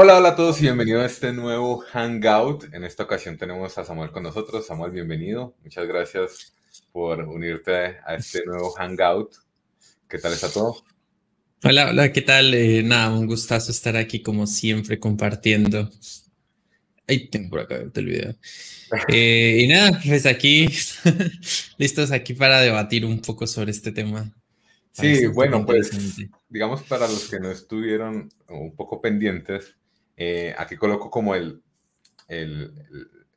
Hola, hola a todos y bienvenidos a este nuevo Hangout. En esta ocasión tenemos a Samuel con nosotros. Samuel, bienvenido. Muchas gracias por unirte a este nuevo Hangout. ¿Qué tal está todo? Hola, hola, ¿qué tal? Eh, nada, un gustazo estar aquí como siempre compartiendo. Ahí tengo por acá el video. Eh, y nada, pues aquí, listos aquí para debatir un poco sobre este tema. Sí, bueno, pues digamos para los que no estuvieron un poco pendientes, eh, aquí coloco como el, el,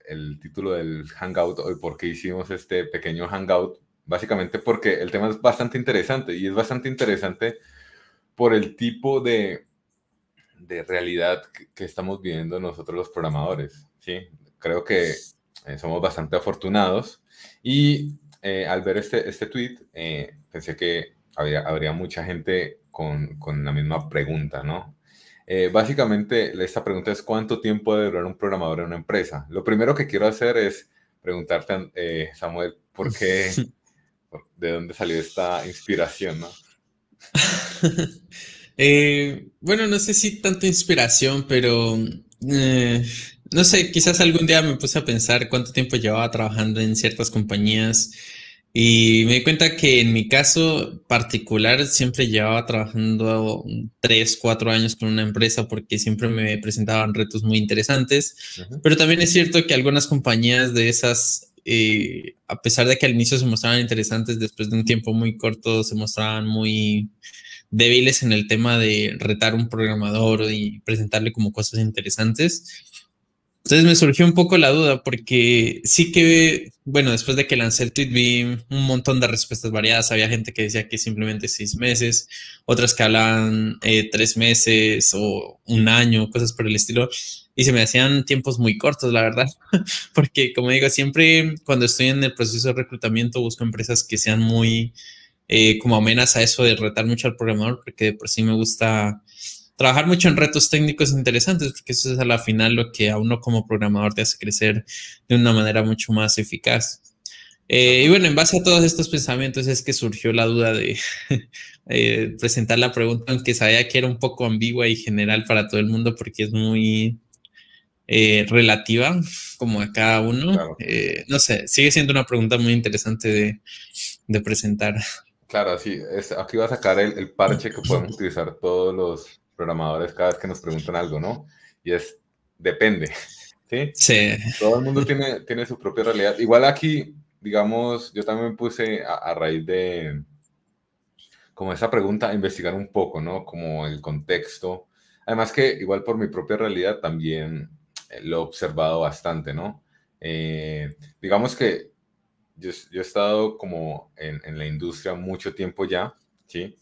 el, título del Hangout hoy, porque hicimos este pequeño Hangout, básicamente porque el tema es bastante interesante y es bastante interesante por el tipo de, de realidad que, estamos viviendo nosotros los programadores. ¿sí? Creo que eh, somos bastante afortunados y eh, al ver este, este tweet pensé que habría, habría mucha gente con, con la misma pregunta, ¿no? Eh, básicamente, esta pregunta es ¿cuánto tiempo debe durar un programador en una empresa? Lo primero que quiero hacer es preguntarte, eh, Samuel, ¿por qué, de dónde salió esta inspiración, no? Eh, bueno, no sé si tanta inspiración, pero no sé, quizás algún día me puse a pensar cuánto tiempo llevaba trabajando en ciertas compañías y me di cuenta que en mi caso particular siempre llevaba trabajando tres, cuatro años con una empresa porque siempre me presentaban retos muy interesantes. Pero también es cierto que algunas compañías de esas, eh, a pesar de que al inicio se mostraban interesantes, después de un tiempo muy corto se mostraban muy débiles en el tema de retar un programador y presentarle como cosas interesantes. Entonces me surgió un poco la duda porque sí que, bueno, después de que lancé el tweet vi un montón de respuestas variadas. Había gente que decía que simplemente seis meses, otras que hablaban eh, tres meses o un año, cosas por el estilo. Y se me hacían tiempos muy cortos, la verdad. porque, como digo, siempre cuando estoy en el proceso de reclutamiento busco empresas que sean muy eh, como amenas a eso de retar mucho al programador, porque de por sí me gusta trabajar mucho en retos técnicos interesantes, porque eso es a la final lo que a uno como programador te hace crecer de una manera mucho más eficaz. Eh, y bueno, en base a todos estos pensamientos es que surgió la duda de eh, presentar la pregunta, aunque sabía que era un poco ambigua y general para todo el mundo, porque es muy eh, relativa, como a cada uno. no sé, sigue siendo una pregunta muy interesante de, de presentar. Claro, sí, es, aquí va a sacar el, el parche que podemos utilizar todos los programadores cada vez que nos preguntan algo, ¿no? Y es, depende, ¿sí? Sí. Todo el mundo tiene, tiene su propia realidad. Igual aquí, digamos, yo también puse a, raíz de, como esa pregunta, a investigar un poco, ¿no? Como el contexto. Además que igual por mi propia realidad también eh, lo he observado bastante, ¿no? Eh, digamos que yo, yo, he estado como en, en, la industria mucho tiempo ya, ¿sí?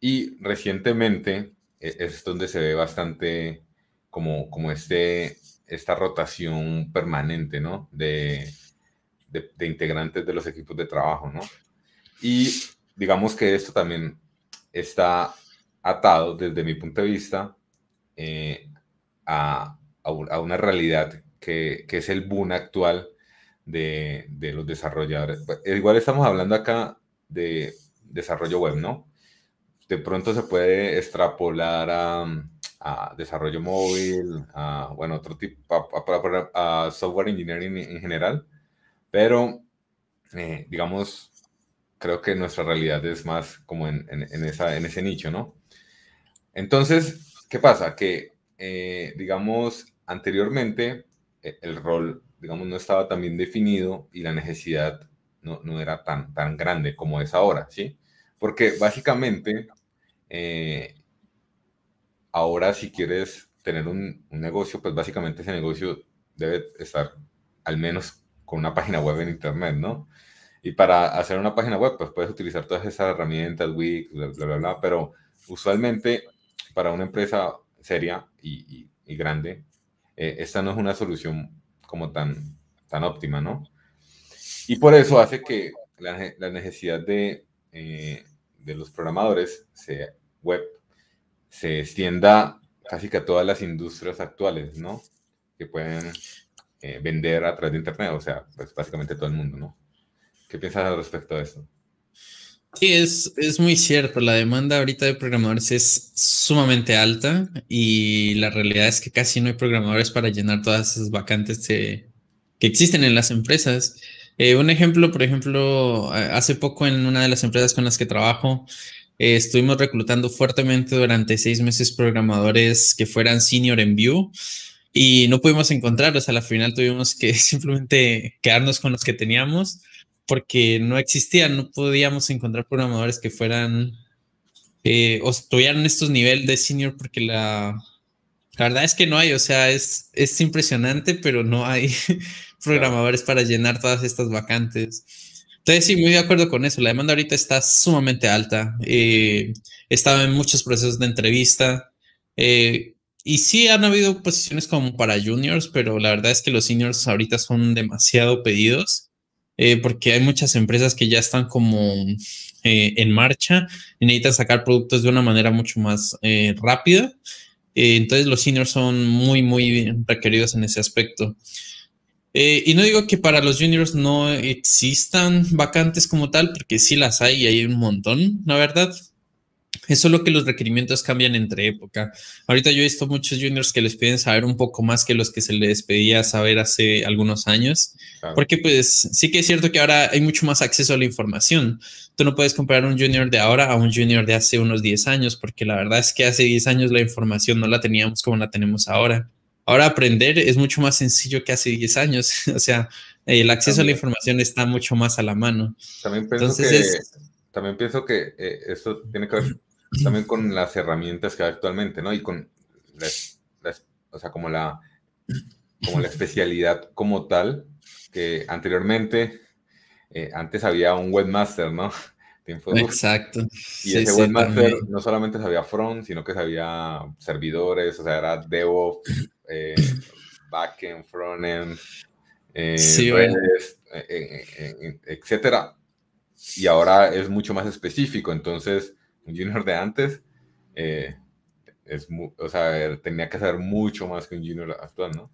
Y recientemente es donde se ve bastante como, como este, esta rotación permanente, ¿no? De, de, integrantes de los equipos de trabajo, ¿no? Y digamos que esto también está atado desde mi punto de vista eh, a, a, una realidad que, que, es el boom actual de, de los desarrolladores. Igual estamos hablando acá de desarrollo web, ¿no? De pronto se puede extrapolar a, desarrollo móvil, a, bueno, otro tipo, a, software engineering en general, pero eh, digamos, creo que nuestra realidad es más como en, esa, en ese nicho, ¿no? Entonces, ¿qué pasa? Que, eh, digamos, anteriormente eh, el rol, digamos, no estaba tan bien definido y la necesidad no, no era tan, tan grande como es ahora, ¿sí? Porque básicamente eh, ahora si quieres tener un, negocio, pues básicamente ese negocio debe estar al menos con una página web en internet, ¿no? Y para hacer una página web, pues puedes utilizar todas esas herramientas, Wix, bla, bla, bla, pero usualmente para una empresa seria y, grande, eh, esta no es una solución como tan, tan óptima, ¿no? Y por eso hace que la, la necesidad de, eh, de los programadores se, web se extienda casi que a todas las industrias actuales, ¿no? Que pueden eh, vender a través de Internet, o sea, pues básicamente todo el mundo, ¿no? ¿Qué piensas al respecto de eso? Sí, es, es muy cierto. La demanda ahorita de programadores es sumamente alta y la realidad es que casi no hay programadores para llenar todas esas vacantes que existen en las empresas. Eh, un ejemplo, por ejemplo, hace poco en una de las empresas con las que trabajo, eh, estuvimos reclutando fuertemente durante seis meses programadores que fueran senior en Vue y no pudimos encontrarlos. A la final tuvimos que simplemente quedarnos con los que teníamos porque no existían, no podíamos encontrar programadores que fueran eh, o tuvieran estos niveles de senior porque la, la verdad es que no hay, o sea, es, es impresionante, pero no hay programadores para llenar todas estas vacantes. Entonces, sí, muy de acuerdo con eso. La demanda ahorita está sumamente alta. Eh, he en muchos procesos de entrevista. Eh, y sí han habido posiciones como para juniors, pero la verdad es que los seniors ahorita son demasiado pedidos. Eh, porque hay muchas empresas que ya están como eh, en marcha y necesitan sacar productos de una manera mucho más rápida. entonces los seniors son muy, muy requeridos en ese aspecto. Y no digo que para los juniors no existan vacantes como tal, porque sí las hay y hay un montón, la verdad. Es solo que los requerimientos cambian entre época. Ahorita yo he visto muchos juniors que les piden saber un poco más que los que se les pedía saber hace algunos años. Porque pues sí que es cierto que ahora hay mucho más acceso a la información. Tú no puedes comparar un junior de ahora a un junior de hace unos 10 años, porque la verdad es que hace 10 años la información no la teníamos como la tenemos ahora. Ahora aprender es mucho más sencillo que hace 10 años. o sea, el acceso a la información está mucho más a la mano. También pienso que, también pienso que eh, esto tiene que ver también con las herramientas que hay actualmente, ¿no? Y con, o sea, como la, como la especialidad como tal, que anteriormente, eh, antes había un webmaster, ¿no? Exacto. Y ese webmaster no solamente sabía front, sino que sabía servidores, o sea, era DevOps, eh, backend, frontend, eh, redes, eh, etcétera. Y ahora es mucho más específico, entonces un junior de antes, eh, es, o sea, tenía que saber mucho más que un junior actual, ¿no?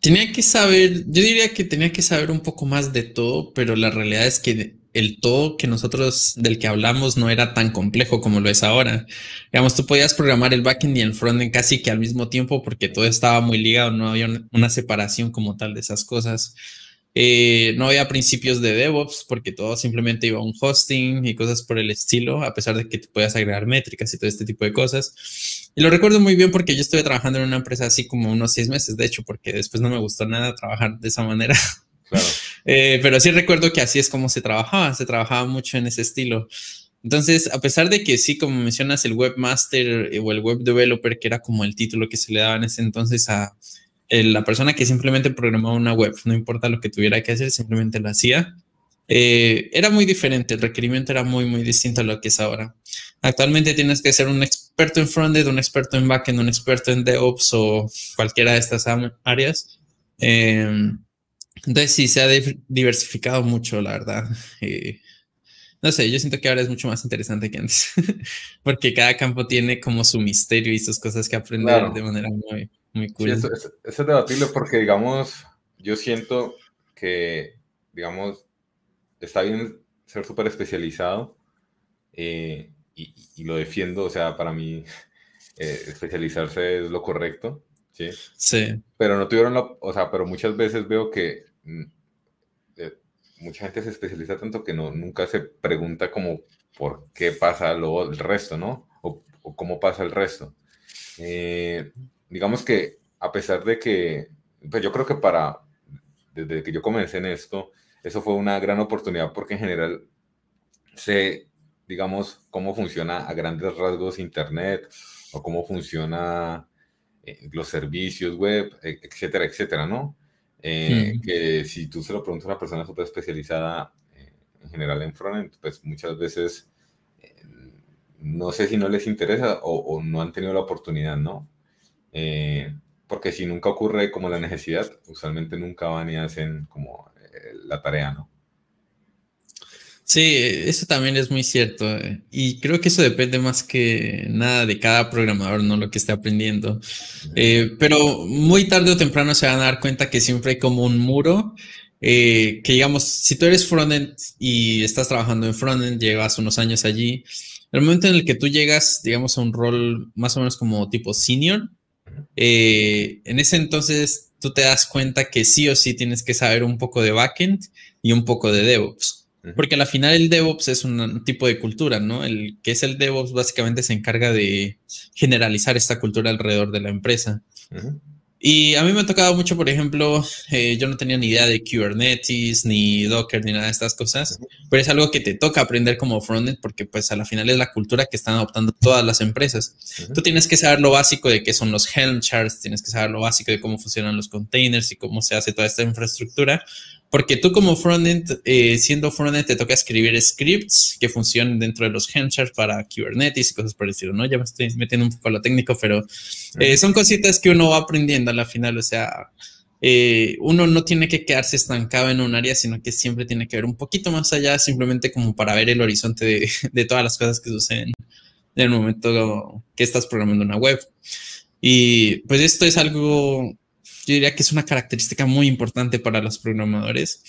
Tenía que saber, yo diría que tenía que saber un poco más de todo, pero la realidad es que el todo que nosotros del que hablamos no era tan complejo como lo es ahora. Digamos, tú podías programar el backend y el frontend casi que al mismo tiempo porque todo estaba muy ligado, no había una separación como tal de esas cosas. Eh, no había principios de DevOps porque todo simplemente iba a un hosting y cosas por el estilo, a pesar de que te puedas agregar métricas y todo este tipo de cosas. Y lo recuerdo muy bien porque yo estuve trabajando en una empresa así como unos seis meses, de hecho, porque después no me gustó nada trabajar de esa manera. Eh, pero sí recuerdo que así es como se trabajaba, se trabajaba mucho en ese estilo. Entonces, a pesar de que sí, como mencionas, el webmaster o el web developer, que era como el título que se le daba en ese entonces a, la persona que simplemente programaba una web, no importa lo que tuviera que hacer, simplemente lo hacía. Eh, era muy diferente, el requerimiento era muy, muy distinto a lo que es ahora. Actualmente tienes que ser un experto en frontend, un experto en backend, un experto en DevOps o cualquiera de estas áreas. Eh, entonces sí, se ha diversificado mucho, la verdad. Eh, no sé, yo siento que ahora es mucho más interesante que antes, porque cada campo tiene como su misterio y sus cosas que aprender de manera muy, muy cool. eso, es debatible porque, digamos, yo siento que, digamos, está bien ser súper especializado eh, y, lo defiendo, o sea, para mí eh, especializarse es lo correcto, ¿sí? Sí. Pero no tuvieron la, o sea, pero muchas veces veo que mm, eh, mucha gente se especializa tanto que no, nunca se pregunta como por qué pasa luego el resto, ¿no? O, o cómo pasa el resto. Eh, digamos que a pesar de que, pues yo creo que para, desde que yo comencé en esto, eso fue una gran oportunidad porque en general sé, digamos, cómo funciona a grandes rasgos Internet o cómo funciona eh, los servicios web, e, etcétera, etcétera, ¿no? Eh. Que si tú se lo preguntas a una persona súper especializada eh, en general en frontend, pues muchas veces no sé si no les interesa o, o, no han tenido la oportunidad, ¿no? Porque si nunca ocurre como la necesidad, usualmente nunca van y hacen como la tarea, ¿no? Sí, eso también es muy cierto. Eh, y creo que eso depende más que nada de cada programador, no lo que esté aprendiendo. pero muy tarde o temprano se van a dar cuenta que siempre hay como un muro eh, que digamos, si tú eres frontend y estás trabajando en frontend, llevas unos años allí, el momento en el que tú llegas, digamos, a un rol más o menos como tipo senior, eh, en ese entonces tú te das cuenta que sí o sí tienes que saber un poco de backend y un poco de DevOps. Porque al final el DevOps es un tipo de cultura, ¿no? El que es el DevOps básicamente se encarga de generalizar esta cultura alrededor de la empresa. Y a mí me ha tocado mucho, por ejemplo, eh, yo no tenía ni idea de Kubernetes, ni Docker, ni nada de estas cosas, pero es algo que te toca aprender como frontend porque pues a la final es la cultura que están adoptando todas las empresas. Tú tienes que saber lo básico de qué son los Helm charts, tienes que saber lo básico de cómo funcionan los containers y cómo se hace toda esta infraestructura, porque tú como frontend, eh, siendo frontend, te toca escribir scripts que funcionen dentro de los charts para Kubernetes y cosas por el estilo, ¿no? Ya me estoy metiendo un poco a lo técnico, pero eh, son cositas que uno va aprendiendo a la final, o sea, eh, uno no tiene que quedarse estancado en un área, sino que siempre tiene que ver un poquito más allá, simplemente como para ver el horizonte de, de todas las cosas que suceden en el momento que estás programando una web. Y pues esto es algo yo diría que es una característica muy importante para los programadores.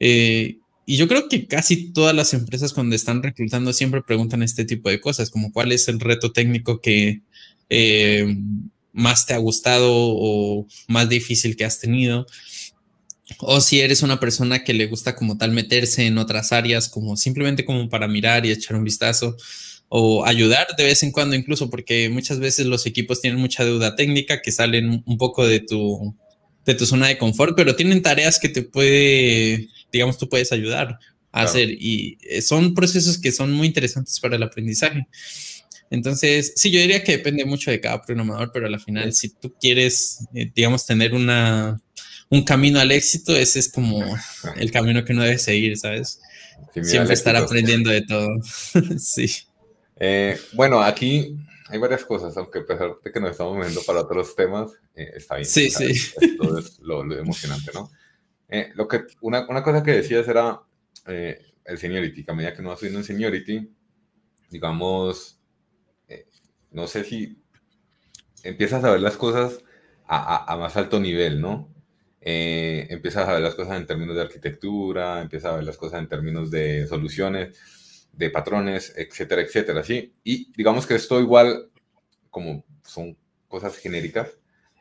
Eh, y yo creo que casi todas las empresas cuando están reclutando siempre preguntan este tipo de cosas, como cuál es el reto técnico que eh, más te ha gustado o más difícil que has tenido. O si eres una persona que le gusta como tal meterse en otras áreas, como simplemente como para mirar y echar un vistazo o ayudar de vez en cuando incluso, porque muchas veces los equipos tienen mucha deuda técnica que salen un poco de tu, de tu zona de confort, pero tienen tareas que te puede, digamos, tú puedes ayudar a hacer y eh, son procesos que son muy interesantes para el aprendizaje. Entonces, sí, yo diría que depende mucho de cada programador, pero al final, si tú quieres, eh, digamos, tener una, un camino al éxito, ese es como el camino que uno debe seguir, ¿sabes? Siempre estar aprendiendo de todo. sí. Eh, bueno, aquí hay varias cosas, aunque a pesar de que nos estamos moviendo para otros temas, eh, está bien. Sí, sí. Esto es lo, emocionante, ¿no? Eh, lo que, una, una, cosa que decías era el seniority, que a medida que uno va subiendo en seniority, digamos, no sé si empiezas a ver las cosas a, a, más alto nivel, ¿no? empiezas a ver las cosas en términos de arquitectura, empiezas a ver las cosas en términos de soluciones de patrones, etcétera, etcétera, ¿sí? Y digamos que esto igual, como son cosas genéricas,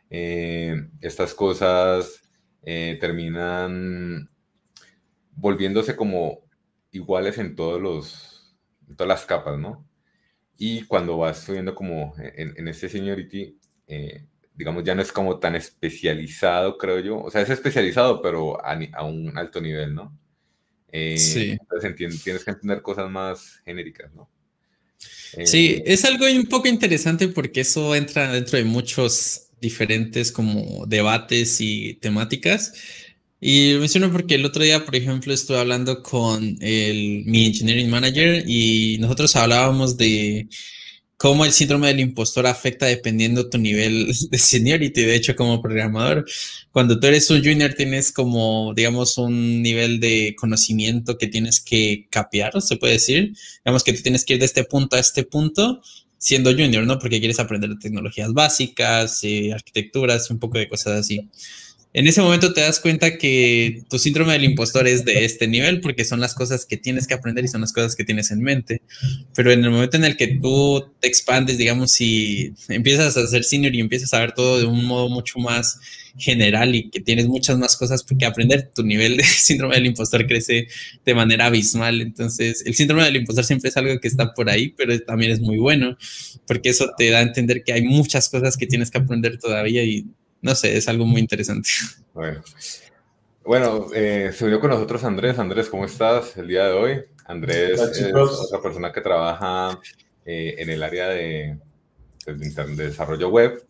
eh, estas cosas eh, terminan volviéndose como iguales en todos los, todas las capas, ¿no? Y cuando vas subiendo como en, este seniority, eh, digamos, ya no es como tan especializado, creo yo. O sea, es especializado, pero a un alto nivel, ¿no? Eh, sí. tienes que entender cosas más genéricas, ¿no? sí, eh, es algo un poco interesante porque eso entra dentro de muchos diferentes como debates y temáticas. Y lo menciono porque el otro día, por ejemplo, estuve hablando con el, mi engineering manager y nosotros hablábamos de cómo el síndrome del impostor afecta dependiendo tu nivel de seniority. De hecho, como programador, cuando tú eres un junior tienes como, digamos, un nivel de conocimiento que tienes que capear, se puede decir. Digamos que tú tienes que ir de este punto a este punto siendo junior, ¿no? Porque quieres aprender tecnologías básicas, eh, arquitecturas, un poco de cosas así en ese momento te das cuenta que tu síndrome del impostor es de este nivel porque son las cosas que tienes que aprender y son las cosas que tienes en mente. Pero en el momento en el que tú te expandes, digamos, y empiezas a ser senior y empiezas a ver todo de un modo mucho más general y que tienes muchas más cosas que aprender, tu nivel de síndrome del impostor crece de manera abismal. Entonces, el síndrome del impostor siempre es algo que está por ahí, pero también es muy bueno porque eso te da a entender que hay muchas cosas que tienes que aprender todavía y no sé, es algo muy interesante. Bueno, bueno eh, se unió con nosotros Andrés. Andrés, ¿cómo estás el día de hoy? Andrés es otra persona que trabaja eh, en el área de, de, desarrollo web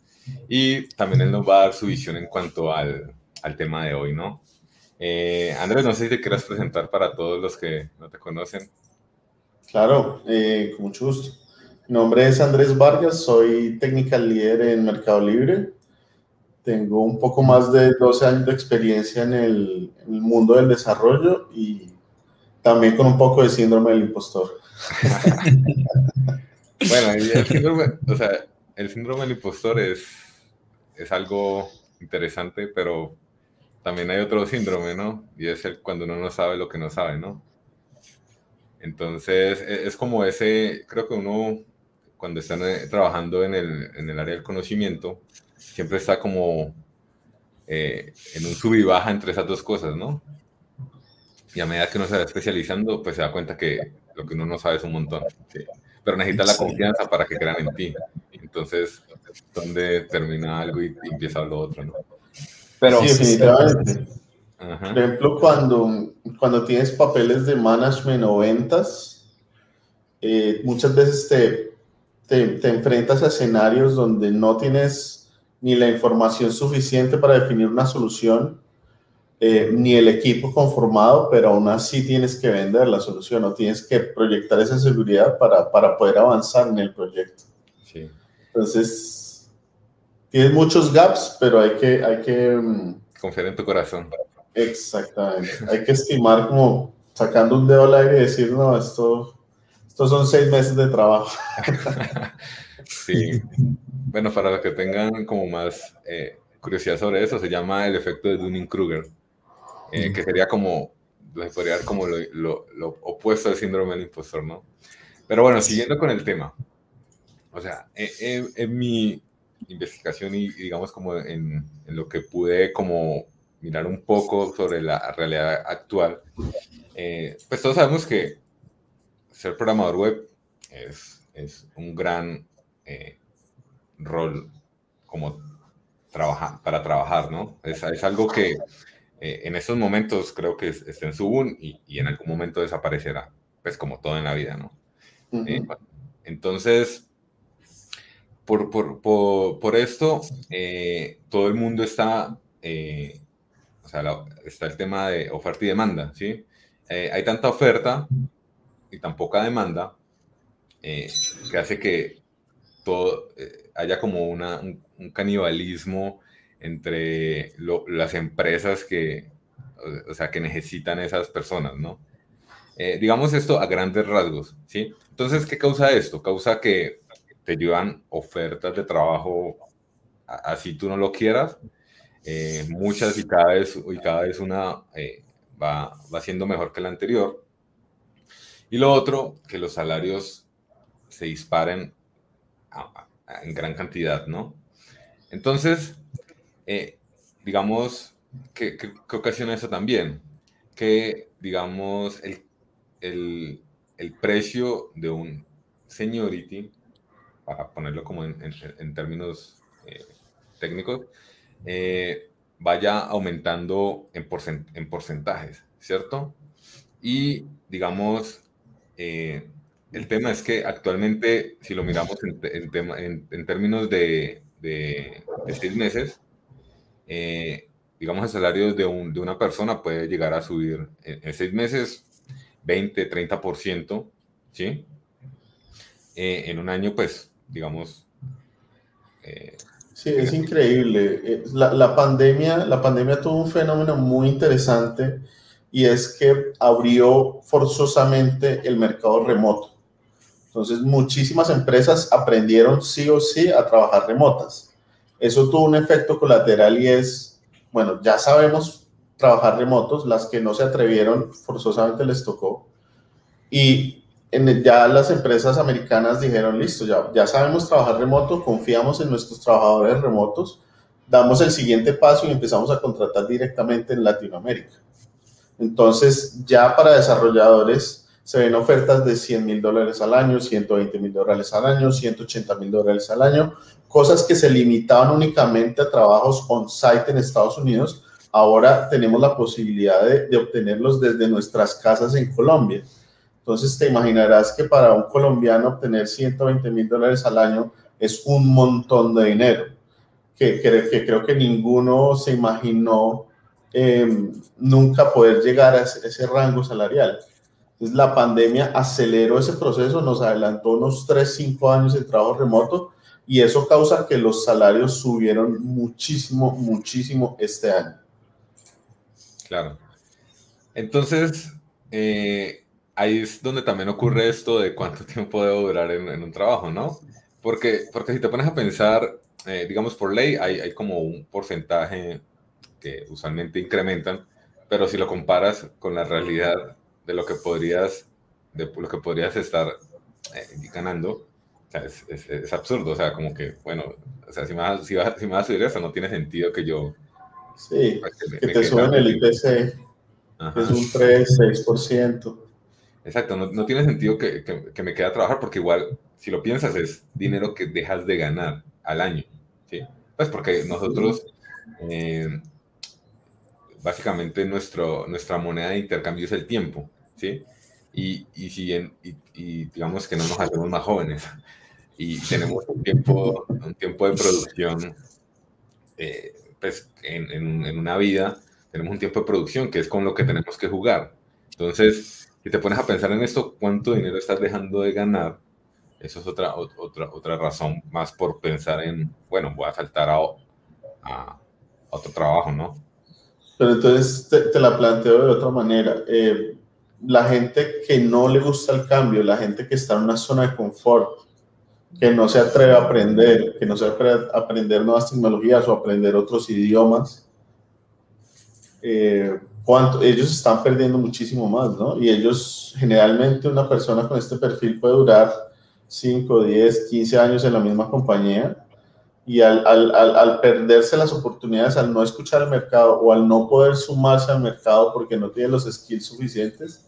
y también él nos va a dar su visión en cuanto al, al tema de hoy, ¿no? Eh, Andrés, no sé si te quieras presentar para todos los que no te conocen. Claro, con mucho gusto. Mi nombre es Andrés Vargas, soy technical líder en Mercado Libre. Tengo un poco más de 12 años de experiencia en el, mundo del desarrollo y también con un poco de síndrome del impostor. bueno, el síndrome, o sea, el síndrome del impostor es, es algo interesante, pero también hay otro síndrome, ¿no? Y es el cuando uno no sabe lo que no sabe, ¿no? Entonces, e, es como ese, creo que uno, cuando está trabajando en el, en el área del conocimiento, siempre está como eh, en un sub y baja entre esas dos cosas, ¿no? Y a medida que uno se va especializando, pues se da cuenta que lo que uno no sabe es un montón. ¿sí? Pero necesita la confianza para que crean en ti. Entonces, ¿dónde termina algo y, empieza lo otro, ¿no? Pero, sí, definitivamente. Por ejemplo, cuando, cuando tienes papeles de management o ventas, eh, muchas veces te, te, te, enfrentas a escenarios donde no tienes ni la información suficiente para definir una solución, eh, ni el equipo conformado, pero aún así tienes que vender la solución o tienes que proyectar esa seguridad para, para poder avanzar en el proyecto. Sí. Entonces, tienes muchos gaps, pero hay que... Hay que mm, Confiar en tu corazón. Exactamente. hay que estimar como sacando un dedo al aire y decir, no, esto, estos son seis meses de trabajo. sí. Bueno, para los que tengan como más eh, curiosidad sobre eso, se llama el efecto de Dunning-Kruger, eh, que sería como, podría como lo, lo, opuesto al síndrome del impostor, ¿no? Pero bueno, siguiendo con el tema, o sea, en, mi investigación y digamos como en, en, lo que pude como mirar un poco sobre la realidad actual, eh, pues todos sabemos que ser programador web es, es un gran eh, rol como trabajar, para trabajar, ¿no? Es, es algo que eh, en estos momentos creo que está en su boom y, y, en algún momento desaparecerá, pues como todo en la vida, ¿no? entonces, por, por, por, esto, eh, todo el mundo está, eh, o sea, está el tema de oferta y demanda, ¿sí? Eh, hay tanta oferta y tan poca demanda que hace que todo haya como una, un, canibalismo entre las empresas que, o, sea, que necesitan esas personas, ¿no? digamos esto a grandes rasgos, ¿sí? Entonces, ¿qué causa esto? Causa que te llevan ofertas de trabajo así tú no lo quieras. Eh, muchas y cada vez, y cada vez una eh, va, va siendo mejor que la anterior. Y lo otro, que los salarios se disparen en gran cantidad, ¿no? Entonces, eh, digamos, ¿qué, ¿qué, ocasiona eso también? Que, digamos, el, el, el precio de un seniority para ponerlo como en, en, términos eh, técnicos, eh, vaya aumentando en, en, porcentajes, ¿cierto? Y digamos, eh, el tema es que actualmente, si lo miramos en, términos de, seis meses, digamos, el salario de, un, de, una persona puede llegar a subir en, seis meses 20, 30%, ¿sí? en un año, pues digamos. Eh, sí, es increíble. Eh, la, pandemia, la pandemia tuvo un fenómeno muy interesante y es que abrió forzosamente el mercado remoto. Entonces, muchísimas empresas aprendieron sí o sí a trabajar remotas. Eso tuvo un efecto colateral y es, bueno, ya sabemos trabajar remotos, las que no se atrevieron forzosamente les tocó. Y ya las empresas americanas dijeron, listo, ya, ya sabemos trabajar remoto, confiamos en nuestros trabajadores remotos, damos el siguiente paso y empezamos a contratar directamente en Latinoamérica. Entonces, ya para desarrolladores se ven ofertas de 100 mil dólares al año, 120 mil dólares al año, 180 mil dólares al año, cosas que se limitaban únicamente a trabajos on-site en Estados Unidos. Ahora tenemos la posibilidad de, obtenerlos desde nuestras casas en Colombia. Entonces te imaginarás que para un colombiano obtener 120 mil dólares al año es un montón de dinero, que, que, creo que ninguno se imaginó em, nunca poder llegar a ese, rango salarial. Entonces la pandemia aceleró ese proceso, nos adelantó unos 3, 5 años de trabajo remoto y eso causa que los salarios subieron muchísimo, muchísimo este año. Claro. Entonces, eh, ahí es donde también ocurre esto de cuánto tiempo debo durar en, un trabajo, ¿no? Porque, porque si te pones a pensar, eh, digamos, por ley hay, hay, como un porcentaje que usualmente incrementan, pero si lo comparas con la realidad de lo que podrías, de lo que podrías estar eh, ganando, o sea, es, es, absurdo, o sea, como que, bueno, o sea, si me vas, si vas, si me vas a subir eso, no tiene sentido que yo... Sí, pues, que, te suben el IPC, es un 3, 6%. Exacto, no, no tiene sentido que, que, que, me quede a trabajar porque igual, si lo piensas, es dinero que dejas de ganar al año, ¿sí? Pues porque nosotros... Eh, básicamente nuestro, nuestra moneda de intercambio es el tiempo, ¿sí? Y, y, si y, digamos que no nos hacemos más jóvenes y tenemos un tiempo, un tiempo de producción, eh, pues en, en, una vida tenemos un tiempo de producción que es con lo que tenemos que jugar. Entonces, si te pones a pensar en esto, ¿cuánto dinero estás dejando de ganar? Eso es otra, otra, otra razón más por pensar en, bueno, voy a saltar a, a otro trabajo, ¿no? Pero entonces te, la planteo de otra manera. Eh, la gente que no le gusta el cambio, la gente que está en una zona de confort, que no se atreve a aprender, que no se atreve a aprender nuevas tecnologías o aprender otros idiomas, eh, cuánto, ellos están perdiendo muchísimo más, ¿no? Y ellos, generalmente una persona con este perfil puede durar 5, 10, 15 años en la misma compañía y al, al, al, perderse las oportunidades, al no escuchar el mercado o al no poder sumarse al mercado porque no tiene los skills suficientes,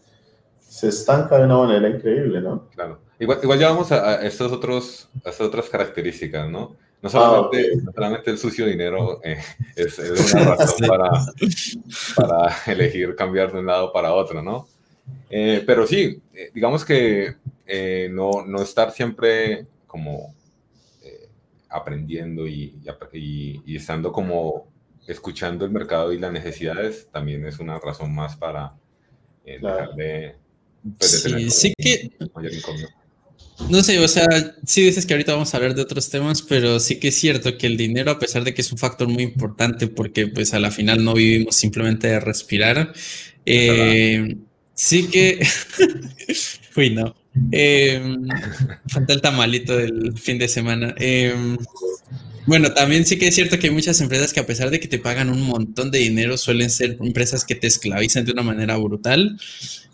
se estanca de una manera increíble, ¿no? Claro. Igual, igual ya vamos a, estos otros, a estas otras características, ¿no? No solamente, ah, no solamente el sucio dinero eh, es, es, una razón para, para elegir cambiar de un lado para otro, ¿no? Eh, pero sí, eh, digamos que no, no estar siempre como aprendiendo y, y, estando como escuchando el mercado y las necesidades también es una razón más para eh, dejar de, sí, sí que no sé, o sea, sí dices que ahorita vamos a hablar de otros temas, pero sí que es cierto que el dinero, a pesar de que es un factor muy importante, porque pues a la final no vivimos simplemente de respirar, eh, sí que, uy, no, eh, falta el tamalito del fin de semana. Em, bueno, también sí que es cierto que hay muchas empresas que a pesar de que te pagan un montón de dinero, suelen ser empresas que te esclavizan de una manera brutal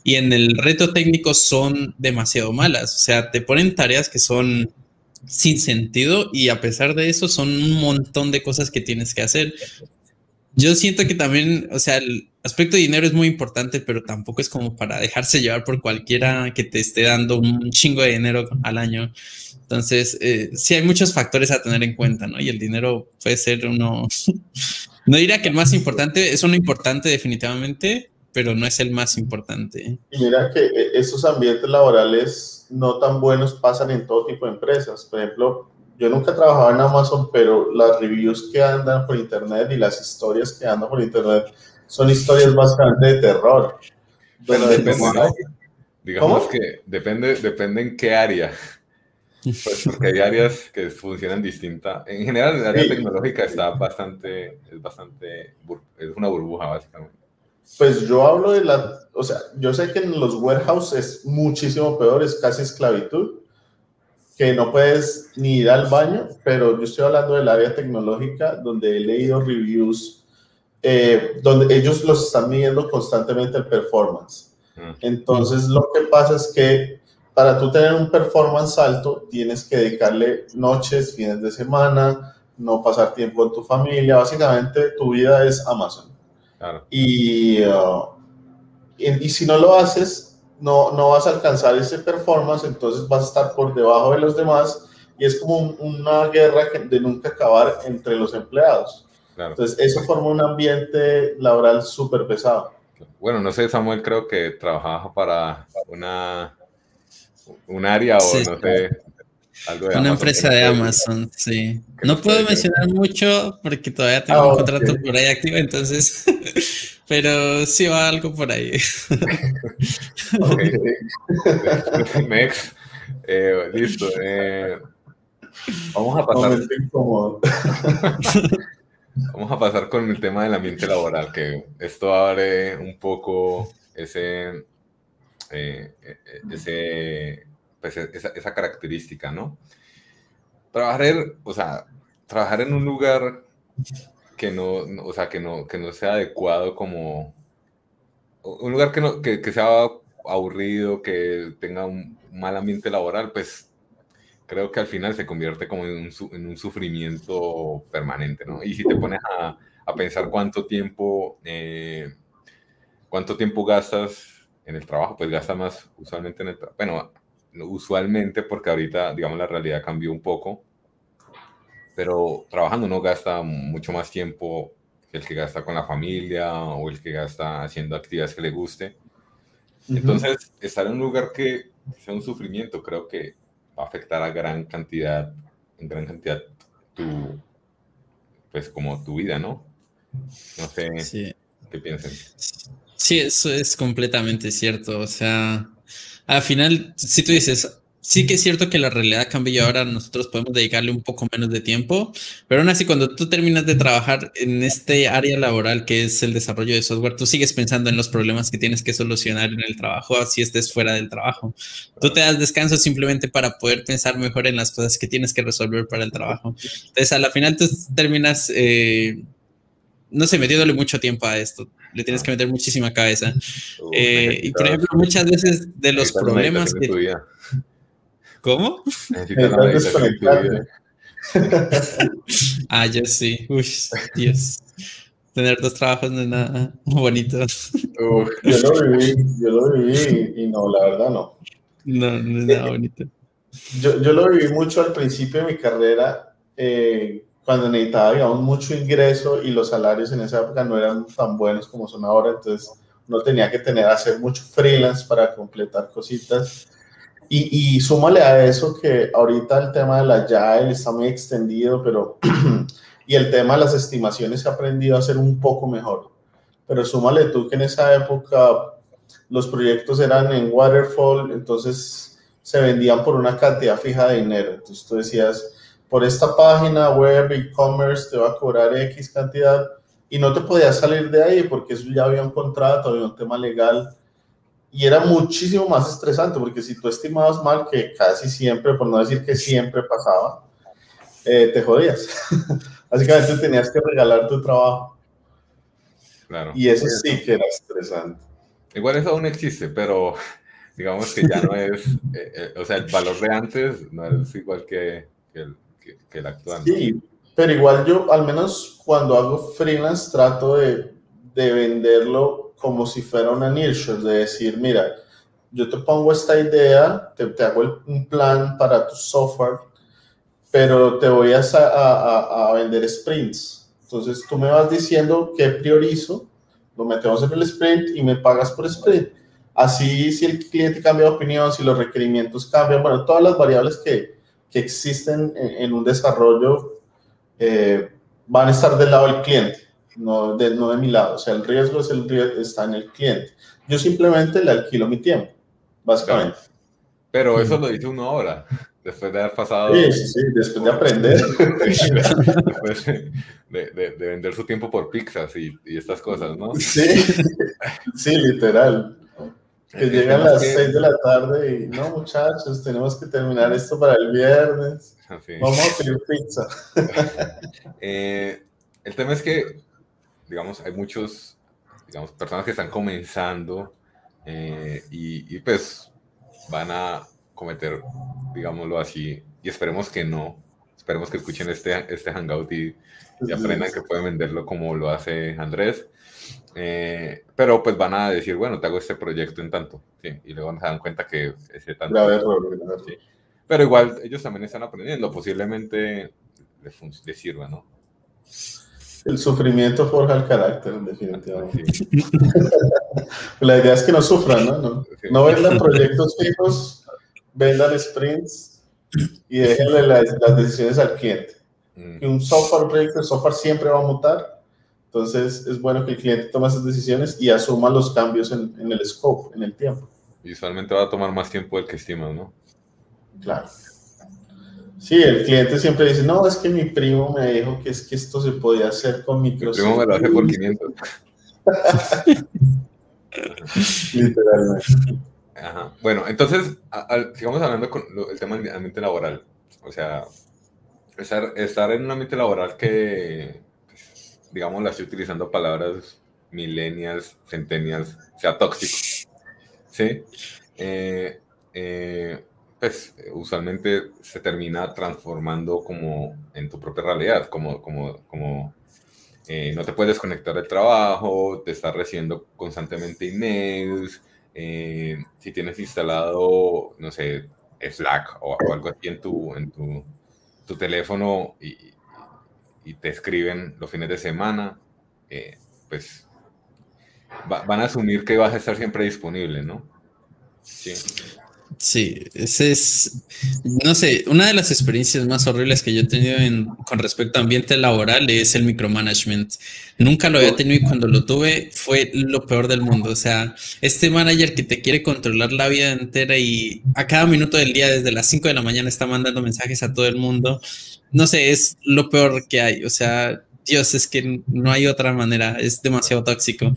y en el reto técnico son demasiado malas. O sea, te ponen tareas que son sin sentido y a pesar de eso son un montón de cosas que tienes que hacer. Yo siento que también, o sea, el aspecto de dinero es muy importante, pero tampoco es como para dejarse llevar por cualquiera que te esté dando un chingo de dinero al año. Entonces, eh, sí hay muchos factores a tener en cuenta, ¿no? Y el dinero puede ser uno, no diría que el más importante, es uno importante definitivamente, pero no es el más importante. Y mira que eh, esos ambientes laborales no tan buenos pasan en todo tipo de empresas. Por ejemplo, yo nunca trabajaba en Amazon, pero las reviews que andan por internet y las historias que andan por internet son historias bastante de terror. Bueno, depende, Digamos que depende, depende en qué área. Pues porque hay áreas que funcionan distinta. En general, el área tecnológica está bastante, es bastante, es una burbuja básicamente. Pues yo hablo de la, o sea, yo sé que en los warehouses es muchísimo peor, es casi esclavitud que no puedes ni ir al baño, pero yo estoy hablando del área tecnológica donde he leído reviews eh, donde ellos los están midiendo constantemente el performance. Mm. Entonces lo que pasa es que para tú tener un performance alto tienes que dedicarle noches, fines de semana, no pasar tiempo con tu familia, básicamente tu vida es Amazon. Y, uh, y, y si no lo haces, no, no vas a alcanzar ese performance, entonces vas a estar por debajo de los demás y es como una guerra de nunca acabar entre los empleados. Entonces, eso forma un ambiente laboral súper pesado. Bueno, no sé, Samuel, creo que trabajaba para una un área o no sé, algo de Una empresa de Amazon, sí. No puedo mencionar mucho porque todavía tengo ah, un contrato por ahí activo, entonces Pero sí va algo por ahí. Next. Eh, listo. Eh, vamos a pasar. Vamos a pasar con el tema del ambiente laboral, que esto abre un poco ese, eh, ese pues esa, esa, característica, ¿no? Trabajar, o sea, trabajar en un lugar que no, o sea, que no, que no sea adecuado como un lugar que, no, que, que sea aburrido, que tenga un mal ambiente laboral, pues creo que al final se convierte como en un, en un sufrimiento permanente, ¿no? Y si te pones a, a pensar cuánto tiempo, eh, cuánto tiempo gastas en el trabajo, pues gastas más usualmente en el trabajo. Bueno, usualmente porque ahorita, digamos, la realidad cambió un poco, pero trabajando uno gasta mucho más tiempo que el que gasta con la familia o el que gasta haciendo actividades que le guste. Entonces, estar en un lugar que sea un sufrimiento, creo que va a afectar a gran cantidad, en gran cantidad, tu, pues como tu vida, ¿no? No sé qué piensen. Sí, eso es completamente cierto. O sea, al final, si tú dices, sí que es cierto que la realidad cambia y ahora nosotros podemos dedicarle un poco menos de tiempo, pero aún así cuando tú terminas de trabajar en este área laboral que es el desarrollo de software, tú sigues pensando en los problemas que tienes que solucionar en el trabajo, así estés fuera del trabajo. Tú te das descanso simplemente para poder pensar mejor en las cosas que tienes que resolver para el trabajo. Entonces, a la final tú terminas, eh, no sé, metiéndole mucho tiempo a esto le tienes que meter muchísima cabeza. Eh, y por ejemplo, muchas veces de los problemas que... ¿Cómo? ah, yo sí. Uy, Dios. Tener dos trabajos no es nada bonito. yo lo viví, yo lo viví y no, la verdad no. No, no es nada bonito. Yo, yo lo viví mucho al principio de mi carrera, eh, cuando necesitaba, digamos, mucho ingreso y los salarios en esa época no eran tan buenos como son ahora, entonces no tenía que tener, hacer mucho freelance para completar cositas y, y, súmale a eso que ahorita el tema de la Agile está muy extendido, pero y el tema de las estimaciones se ha aprendido a hacer un poco mejor. Pero súmale tú que en esa época los proyectos eran en waterfall, entonces se vendían por una cantidad fija de dinero. Entonces tú decías, por esta página web, e-commerce, te va a cobrar X cantidad y no te podías salir de ahí porque eso ya había un contrato, había un tema legal y era muchísimo más estresante porque si tú estimabas mal, que casi siempre, por no decir que siempre pasaba, eh, te jodías. Básicamente tenías que regalar tu trabajo. Claro. Y eso sí que era estresante. Igual eso aún existe, pero digamos que ya no es, eh, eh, o sea, el valor de antes no es igual que, que, el, que el, actual. Sí, pero igual yo, al menos cuando hago freelance, trato de, de venderlo como si fuera una niche, de decir, mira, yo te pongo esta idea, te, te hago un plan para tu software, pero te voy a, a, a, vender sprints. Entonces tú me vas diciendo qué priorizo, lo metemos en el sprint y me pagas por sprint. Así, si el cliente cambia de opinión, si los requerimientos cambian, bueno, todas las variables que, que existen en, un desarrollo eh, van a estar del lado del cliente no de, no de mi lado. O sea, el riesgo, es el está en el cliente. Yo simplemente le alquilo mi tiempo, básicamente. Pero eso lo dice uno ahora, después de haber pasado. Sí, sí, sí después de aprender. después de, de, vender su tiempo por pizzas y, y, estas cosas, ¿no? Sí, sí, literal. Que llegan las 6 de la tarde y no, muchachos, tenemos que terminar esto para el viernes. Vamos a pedir pizza. Eh, el tema es que digamos, hay muchos, digamos, personas que están comenzando eh, y, y, pues van a cometer, digámoslo así, y esperemos que no, esperemos que escuchen este, este hangout y, y aprendan que pueden venderlo como lo hace Andrés. Eh, pero pues van a decir, bueno, te hago este proyecto en tanto, ¿sí? y luego se dan cuenta que ese tanto... ¿sí? Pero igual ellos también están aprendiendo, posiblemente les, les sirva, ¿no? El sufrimiento forja el carácter, definitivamente. la idea es que no sufran, ¿no? No, vendan proyectos fijos, vendan sprints y déjenle las, decisiones al cliente. Mm. Un software, proyecto de software siempre va a mutar. Entonces es bueno que el cliente tome esas decisiones y asuma los cambios en, en el scope, en el tiempo. Y usualmente va a tomar más tiempo del que estimas, ¿no? Claro. Sí, el cliente siempre dice, no, es que mi primo me dijo que es que esto se podía hacer con Microsoft. Mi primo me lo hace por 500. Literalmente. Ajá. Bueno, entonces, sigamos hablando con el tema del ambiente laboral. O sea, estar, estar en un ambiente laboral que, pues, digamos, estoy utilizando palabras millennials, centennials, sea tóxico. ¿Sí? Eh, eh, pues usualmente se termina transformando como en tu propia realidad, como, como, como eh, no te puedes desconectar del trabajo, te estás recibiendo constantemente emails, si tienes instalado, no sé, Slack o, algo así en tu, en tu, tu teléfono y, y, te escriben los fines de semana, pues van a asumir que vas a estar siempre disponible, ¿no? Sí. Sí, ese es, no sé, una de las experiencias más horribles que yo he tenido con respecto a ambiente laboral es el micromanagement. Nunca lo había tenido y cuando lo tuve fue lo peor del mundo. O sea, este manager que te quiere controlar la vida entera y a cada minuto del día, desde las 5 de la mañana, está mandando mensajes a todo el mundo. No sé, es lo peor que hay. O sea, Dios, es que no hay otra manera, es demasiado tóxico.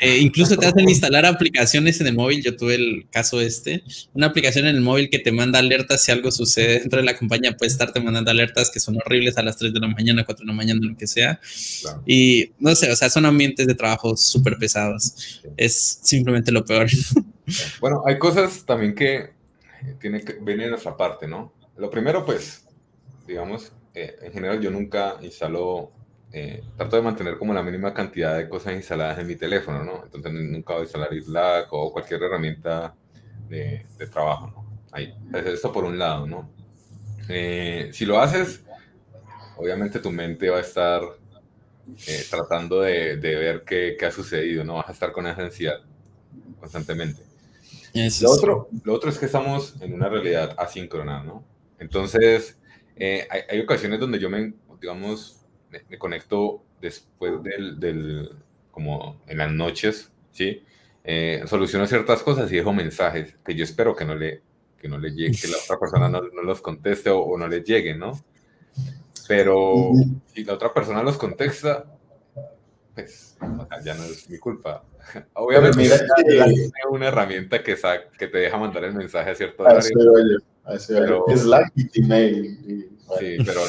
Eh, incluso te hacen instalar aplicaciones en el móvil, yo tuve el caso este, una aplicación en el móvil que te manda alertas si algo sucede dentro de la compañía, puede estarte mandando alertas que son horribles a las 3 de la mañana, 4 de la mañana, lo que sea. Y no sé, o sea, son ambientes de trabajo súper pesados. Es simplemente lo peor. Bueno, hay cosas también que tienen que venir de nuestra parte, ¿no? Lo primero, pues, digamos, eh, en general yo nunca instalo eh, trato de mantener como la mínima cantidad de cosas instaladas en mi teléfono, ¿no? Entonces nunca voy a instalar Slack o cualquier herramienta de, trabajo, ¿no? Ahí, esto por un lado, ¿no? Eh, si lo haces, obviamente tu mente va a estar eh, tratando de, ver qué, qué, ha sucedido, ¿no? Vas a estar con esa ansiedad constantemente. lo, otro, lo otro es que estamos en una realidad asíncrona, ¿no? Entonces, hay, hay ocasiones donde yo me, digamos, me, conecto después del, del, como en las noches, ¿sí? Eh, soluciono ciertas cosas y dejo mensajes que yo espero que no le, que no le llegue, que la otra persona no, no los conteste o, no le llegue, ¿no? Pero si la otra persona los contesta, pues ya no es mi culpa. Obviamente mira, es una herramienta que, que te deja mandar el mensaje a cierto horario. Pero, Slack y Gmail. Sí, pero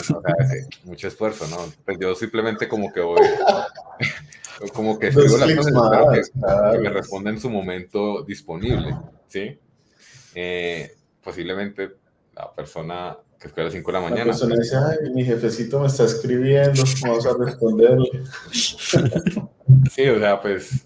mucho esfuerzo, ¿no? Pues yo simplemente como que voy, como que escribo las cosas que, me responda en su momento disponible, ¿sí? Eh, posiblemente la persona que escribe a las 5 de la mañana. La persona dice, ay, mi jefecito me está escribiendo, vamos a responderle. sí, o sea, pues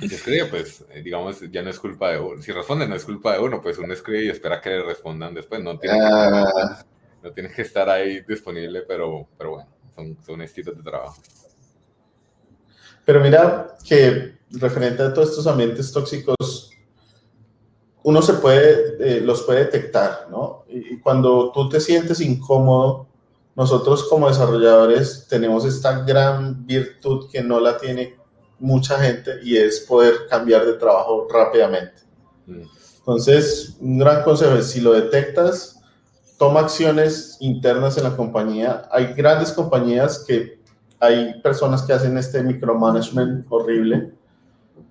si escribe, pues, eh, digamos, ya no es culpa de uno. Si responde, no es culpa de uno, pues uno escribe y espera que le respondan después. No tiene, que, ah. No tienes que estar ahí disponible, pero, pero bueno, son, son estilos de trabajo. Pero mira que referente a todos estos ambientes tóxicos, uno se puede, eh, los puede detectar, ¿no? Y, cuando tú te sientes incómodo, nosotros como desarrolladores tenemos esta gran virtud que no la tiene mucha gente y es poder cambiar de trabajo rápidamente. Mm. Entonces, un gran consejo es, si lo detectas, toma acciones internas en la compañía. Hay grandes compañías que hay personas que hacen este micromanagement horrible,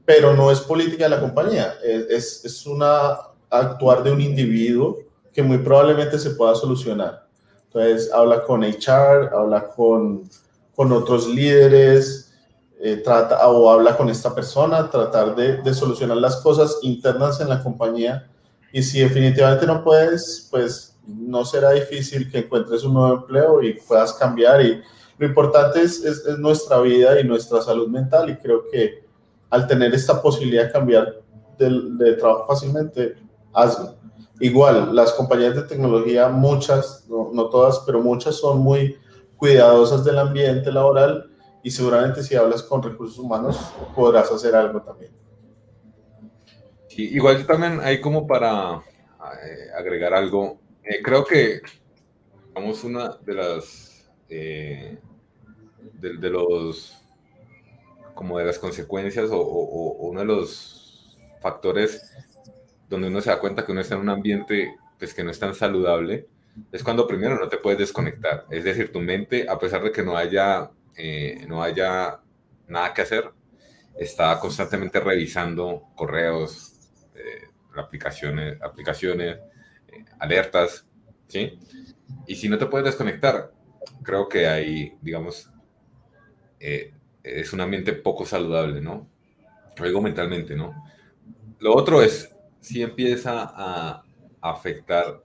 pero no es política de la compañía, es, es una actuar de un individuo que muy probablemente se pueda solucionar. Entonces, habla con HR, habla con, con otros líderes, eh, trata o habla con esta persona, tratar de, de, solucionar las cosas internas en la compañía. Y si definitivamente no puedes, pues no será difícil que encuentres un nuevo empleo y puedas cambiar. Y lo importante es, es, nuestra vida y nuestra salud mental. Y creo que al tener esta posibilidad de cambiar de, trabajo fácilmente, hazlo. Igual, las compañías de tecnología, muchas, no, no todas, pero muchas son muy cuidadosas del ambiente laboral y seguramente si hablas con recursos humanos podrás hacer algo también. igual también hay como para eh, agregar algo. Eh, creo que, vamos, una de las, eh, de, los, como de las consecuencias o, uno de los factores donde uno se da cuenta que uno está en un ambiente pues, que no es tan saludable, es cuando primero no te puedes desconectar. Es decir, tu mente, a pesar de que no haya eh, no haya nada que hacer, está constantemente revisando correos, aplicaciones, aplicaciones alertas, ¿sí? Y si no te puedes desconectar, creo que hay, digamos, eh, es un ambiente poco saludable, ¿no? Luego mentalmente, ¿no? Lo otro es, si empieza a afectar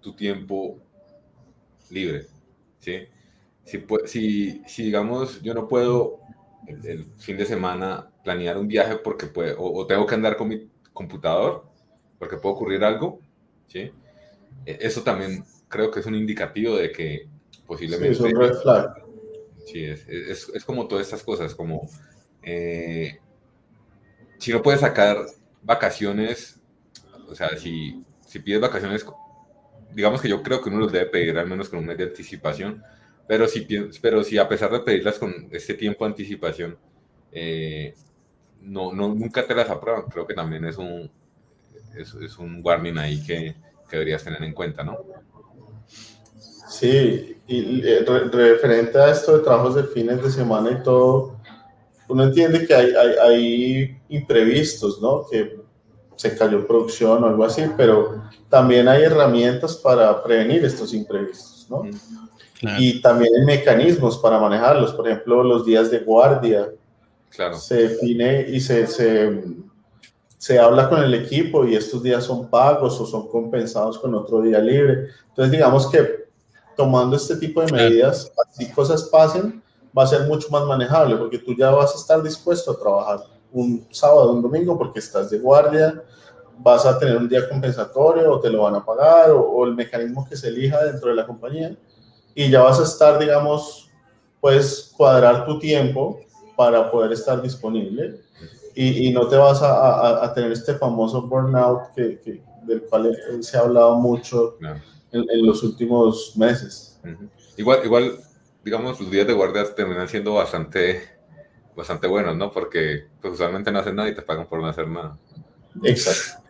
tu tiempo libre, ¿sí? Si, si digamos, yo no puedo el, fin de semana planear un viaje porque puede, o, tengo que andar con mi computador porque puede ocurrir algo, ¿sí? E, eso también creo que es un indicativo de que posiblemente... Sí, es un red flag. Sí, es, es, es como todas estas cosas, como eh, si no puedes sacar vacaciones, o sea, si, si pides vacaciones, digamos que yo creo que uno los debe pedir al menos con un mes de anticipación, pero si, pero si a pesar de pedirlas con este tiempo de anticipación, eh, no, no, nunca te las aprueban, creo que también es un, es, es un warning ahí que, que, deberías tener en cuenta, ¿no? Sí, y referente a esto de trabajos de fines de semana y todo, uno entiende que hay, hay, hay imprevistos, ¿no? Que se cayó producción o algo así, pero también hay herramientas para prevenir estos imprevistos, ¿no? Y también hay mecanismos para manejarlos, por ejemplo, los días de guardia. Claro. Se define y se, se, se, habla con el equipo y estos días son pagos o son compensados con otro día libre. Entonces, digamos que tomando este tipo de medidas, si cosas pasen, va a ser mucho más manejable porque tú ya vas a estar dispuesto a trabajar un sábado, un domingo porque estás de guardia, vas a tener un día compensatorio o te lo van a pagar o, o el mecanismo que se elija dentro de la compañía y ya vas a estar, digamos, puedes cuadrar tu tiempo para poder estar disponible y, y no te vas a, a, tener este famoso burnout que, que, del cual se ha hablado mucho en, en, los últimos meses. Igual, igual, digamos, los días de guardia terminan siendo bastante, bastante buenos, ¿no? Porque pues, usualmente no hacen nada y te pagan por no hacer nada. Exacto.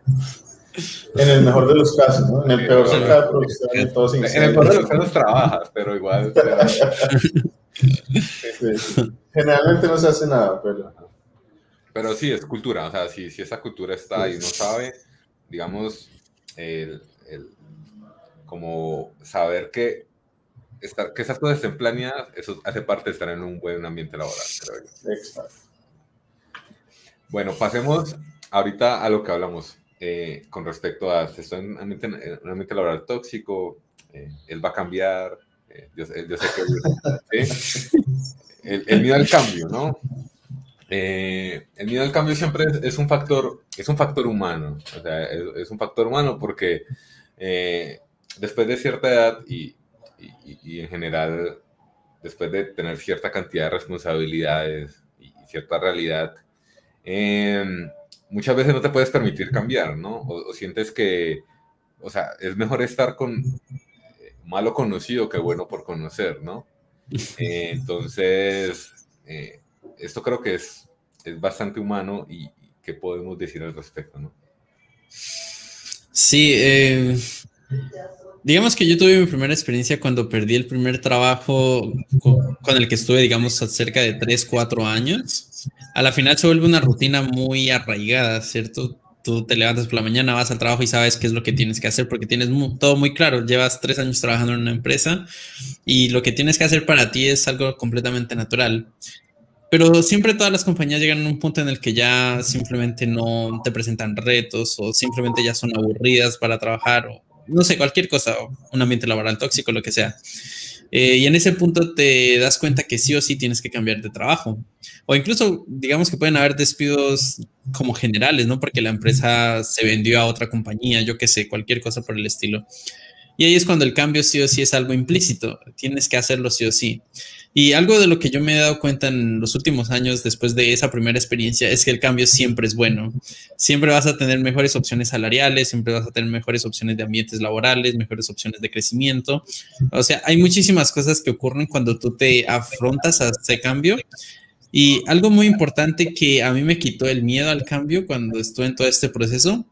En el mejor de los casos, ¿no? En el peor de de producción, en todos En el peor de los casos trabajas, pero igual. Generalmente no se hace nada, pero. Pero sí, es cultura. O sea, si, si esa cultura está y uno sabe, digamos, el, el, como saber que, estar, que esas cosas estén planeadas, eso hace parte de estar en un buen ambiente laboral, creo yo. Exacto. Bueno, pasemos ahorita a lo que hablamos eh, con respecto a si estoy en un ambiente, en un ambiente laboral tóxico, eh, él va a cambiar, eh, yo, yo, sé que... el, el, miedo al cambio, ¿no? Eh, el miedo al cambio siempre es, un factor, es un factor humano, o sea, es, un factor humano porque eh, después de cierta edad y, en general, después de tener cierta cantidad de responsabilidades y cierta realidad, eh, muchas veces no te puedes permitir cambiar, ¿no? O, sientes que, o sea, es mejor estar con eh, malo conocido que bueno por conocer, ¿no? Eh, entonces, esto creo que es, es bastante humano y, ¿qué podemos decir al respecto, no? Sí, eh, digamos que yo tuve mi primera experiencia cuando perdí el primer trabajo con, el que estuve, digamos, cerca de 3, 4 años a la final se vuelve una rutina muy arraigada, ¿cierto? Tú te levantas por la mañana, vas al trabajo y sabes qué es lo que tienes que hacer porque tienes todo muy claro. Llevas tres años trabajando en una empresa y lo que tienes que hacer para ti es algo completamente natural. Pero siempre todas las compañías llegan a un punto en el que ya simplemente no te presentan retos o simplemente ya son aburridas para trabajar o no sé, cualquier cosa, un ambiente laboral tóxico, lo que sea. Eh, y en ese punto te das cuenta que sí o sí tienes que cambiar de trabajo. O incluso, digamos que pueden haber despidos como generales, ¿no? Porque la empresa se vendió a otra compañía, yo qué sé, cualquier cosa por el estilo. Y ahí es cuando el cambio sí o sí es algo implícito, tienes que hacerlo sí o sí. Y algo de lo que yo me he dado cuenta en los últimos años después de esa primera experiencia es que el cambio siempre es bueno. Siempre vas a tener mejores opciones salariales, siempre vas a tener mejores opciones de ambientes laborales, mejores opciones de crecimiento. O sea, hay muchísimas cosas que ocurren cuando tú te afrontas a ese cambio. Y algo muy importante que a mí me quitó el miedo al cambio cuando estuve en todo este proceso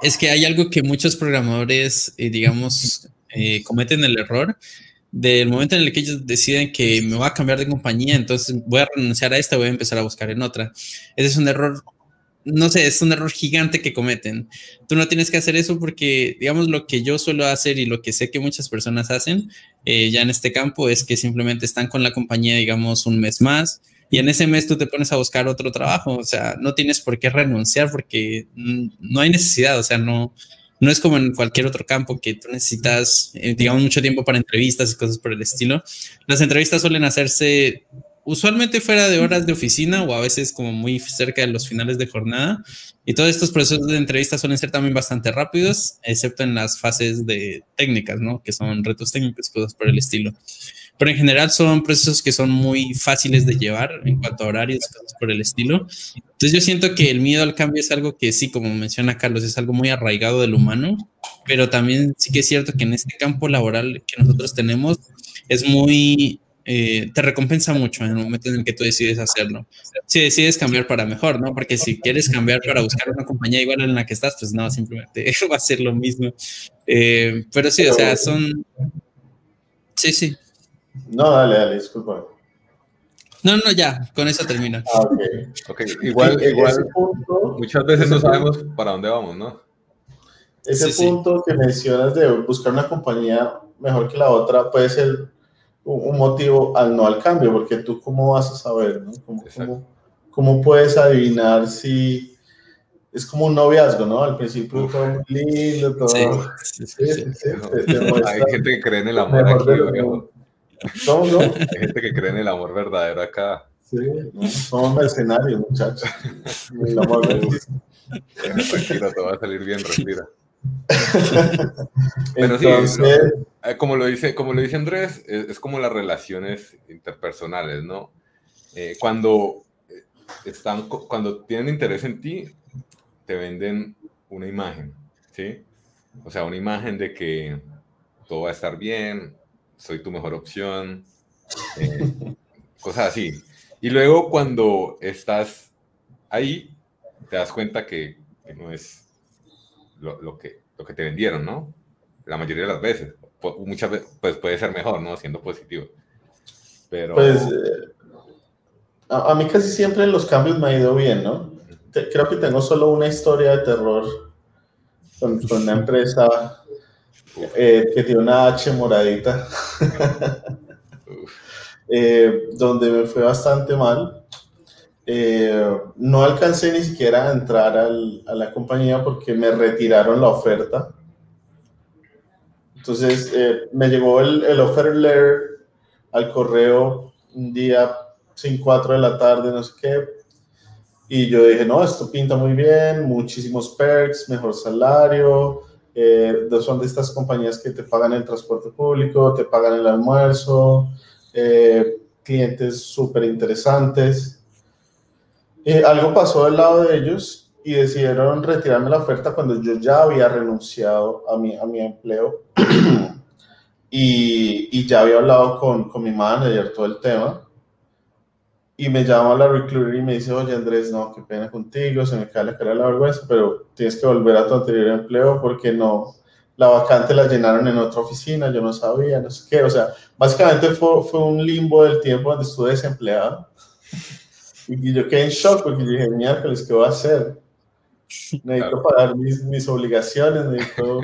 es que hay algo que muchos programadores, eh, digamos, eh, cometen el error del momento en el que ellos deciden que me voy a cambiar de compañía, entonces voy a renunciar a esta, voy a empezar a buscar en otra. Ese es un error no sé, es un error gigante que cometen. Tú no tienes que hacer eso porque, digamos, lo que yo suelo hacer y lo que sé que muchas personas hacen eh, ya en este campo es que simplemente están con la compañía, digamos, un mes más y en ese mes tú te pones a buscar otro trabajo. O sea, no tienes por qué renunciar porque no hay necesidad, o sea, no, no es como en cualquier otro campo que tú necesitas, eh, digamos, mucho tiempo para entrevistas y cosas por el estilo. Las entrevistas suelen hacerse usualmente fuera de horas de oficina o a veces como muy cerca de los finales de jornada. Y todos estos procesos de entrevista suelen ser también bastante rápidos, excepto en las fases de técnicas, ¿no? Que son retos técnicos, cosas por el estilo. Pero en general son procesos que son muy fáciles de llevar en cuanto a horarios, cosas por el estilo. Entonces yo siento que el miedo al cambio es algo que sí, como menciona Carlos, es algo muy arraigado del humano, pero también sí que es cierto que en este campo laboral que nosotros tenemos es muy eh, te recompensa mucho en el momento en el que tú decides hacerlo. Si decides cambiar para mejor, ¿no? Porque si quieres cambiar para buscar una compañía igual en la que estás, pues no, simplemente va a ser lo mismo. Eh, pero sí, o sea, son... Sí, sí. No, dale, dale, disculpa. No, no, ya, con eso termina. Ah, ok. okay. Igual, igual, muchas veces no sabemos para dónde vamos, ¿no? Ese punto que mencionas de buscar una compañía mejor que la otra puede ser un motivo al no al cambio, porque tú cómo vas a saber, ¿no? ¿Cómo, cómo, puedes adivinar si es como un noviazgo, ¿no? Al principio todo muy lindo, todo... Sí, sí, sí, Hay gente que cree en el amor aquí, ¿Cómo no? Hay gente que cree en el amor verdadero acá. Sí, somos mercenarios, muchachos. El amor Tranquilo, te va a salir bien, respira. Pero sí, eh, como lo dice, como lo dice Andrés, es, como las relaciones interpersonales, ¿no? Eh, cuando eh, están, cuando tienen interés en ti, te venden una imagen, ¿sí? O sea, una imagen de que todo va a estar bien, soy tu mejor opción, cosas así. Y luego cuando estás ahí, te das cuenta que, que no es lo, que, lo que te vendieron, ¿no? La mayoría de las veces. Muchas veces pues puede ser mejor, ¿no? Siendo positivo. Pero... Pues eh, a, mí casi siempre los cambios me ha ido bien, ¿no? creo que tengo solo una historia de terror con, una empresa eh, que tiene una H moradita, eh, donde me fue bastante mal eh, no alcancé ni siquiera a entrar al, a la compañía porque me retiraron la oferta. Entonces eh, me llegó el, el, offer letter al correo un día 5, 4 de la tarde, no sé qué. Y yo dije, no, esto pinta muy bien, muchísimos perks, mejor salario. Eh, son de estas compañías que te pagan el transporte público, te pagan el almuerzo, clientes súper interesantes. Eh, algo pasó del lado de ellos y decidieron retirarme la oferta cuando yo ya había renunciado a mi, a mi empleo y, y, ya había hablado con, con mi manager todo el tema. Y me llama la recruiter y me dice, oye Andrés, no, qué pena contigo, se me cae la cara de la vergüenza, pero tienes que volver a tu anterior empleo porque no, la vacante la llenaron en otra oficina, yo no sabía, no sé qué. O sea, básicamente fue, fue un limbo del tiempo donde estuve desempleado. Y yo quedé en shock porque dije, miércoles, ¿qué voy a hacer? Necesito pagar mis, mis obligaciones, necesito...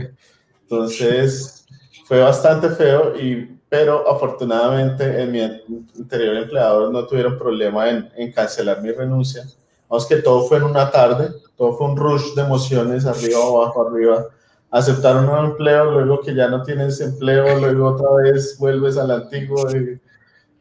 Entonces, fue bastante feo, y, pero afortunadamente en mi anterior empleador no tuvieron problema en, en cancelar mi renuncia. Vamos que todo fue en una tarde, todo fue un rush de emociones, arriba, abajo, arriba. Aceptaron un empleo, luego que ya no tienes empleo, luego otra vez vuelves al antiguo. Y,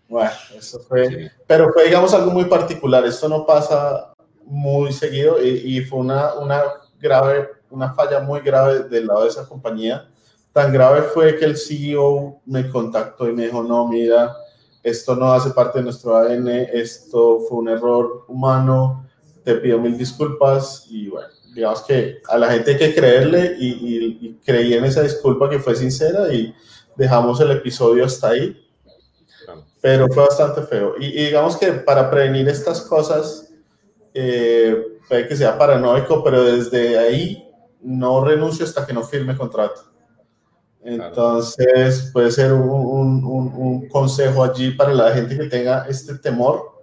bueno, eso fue, pero fue, digamos, algo muy particular. Esto no pasa muy seguido y, fue una, una grave, una falla muy grave del lado de esa compañía. Tan grave fue que el CEO me contactó y me dijo, no, mira, esto no hace parte de nuestro ADN, esto fue un error humano, te pido mil disculpas y bueno, digamos que a la gente hay que creerle y, y, y creí en esa disculpa que fue sincera y dejamos el episodio hasta ahí pero fue bastante feo. Y, digamos que para prevenir estas cosas, eh, puede que sea paranoico, pero desde ahí no renuncio hasta que no firme contrato. Entonces, puede ser un, un, un, consejo allí para la gente que tenga este temor.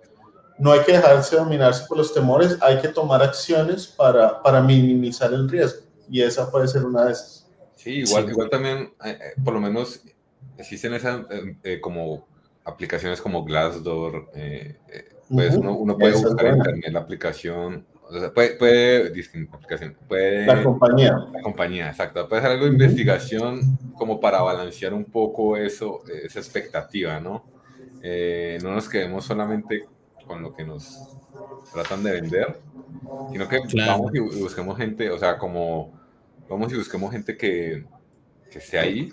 no hay que dejarse dominarse por los temores, hay que tomar acciones para, para minimizar el riesgo. Y esa puede ser una de esas. Sí, igual, igual también, eh, eh, por lo menos, existen esas eh, como aplicaciones como Glassdoor, pues uno, puede buscar en internet la aplicación, puede, puede, aplicación, puede, la compañía. La compañía, exacto. Puede ser algo de investigación como para balancear un poco eso, esa expectativa, ¿no? no nos quedemos solamente con lo que nos tratan de vender, sino que vamos y busquemos gente, o sea, como vamos y busquemos gente que, que esté ahí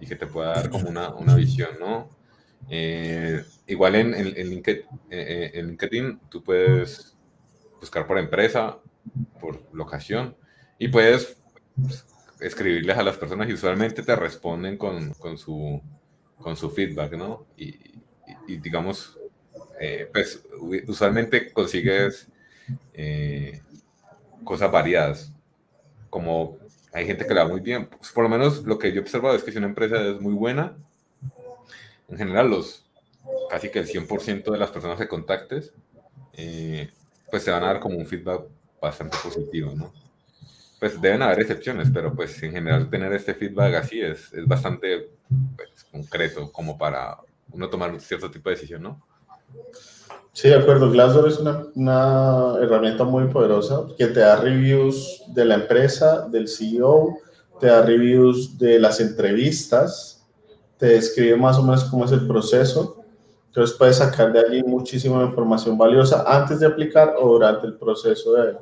y que te pueda dar como una, una visión, ¿no? Eh, igual en, en, LinkedIn, eh, en, LinkedIn, tú puedes buscar por empresa, por locación, y puedes pues, escribirles a las personas y usualmente te responden con, con, su, con su feedback, ¿no? Y, y digamos, eh, pues usualmente consigues eh, cosas variadas, como hay gente que le va muy bien, pues, por lo menos lo que yo he observado es que si una empresa es muy buena, en general los casi que el 100% de las personas que contactes, eh, pues te van a dar como un feedback bastante positivo, ¿no? Pues deben haber excepciones, pero pues en general tener este feedback así es, es bastante pues, concreto como para uno tomar un cierto tipo de decisión, ¿no? Sí, de acuerdo. Glassdoor es una, una, herramienta muy poderosa que te da reviews de la empresa, del CEO, te da reviews de las entrevistas, te describe más o menos cómo es el proceso. Entonces puedes sacar de allí muchísima información valiosa antes de aplicar o durante el proceso de,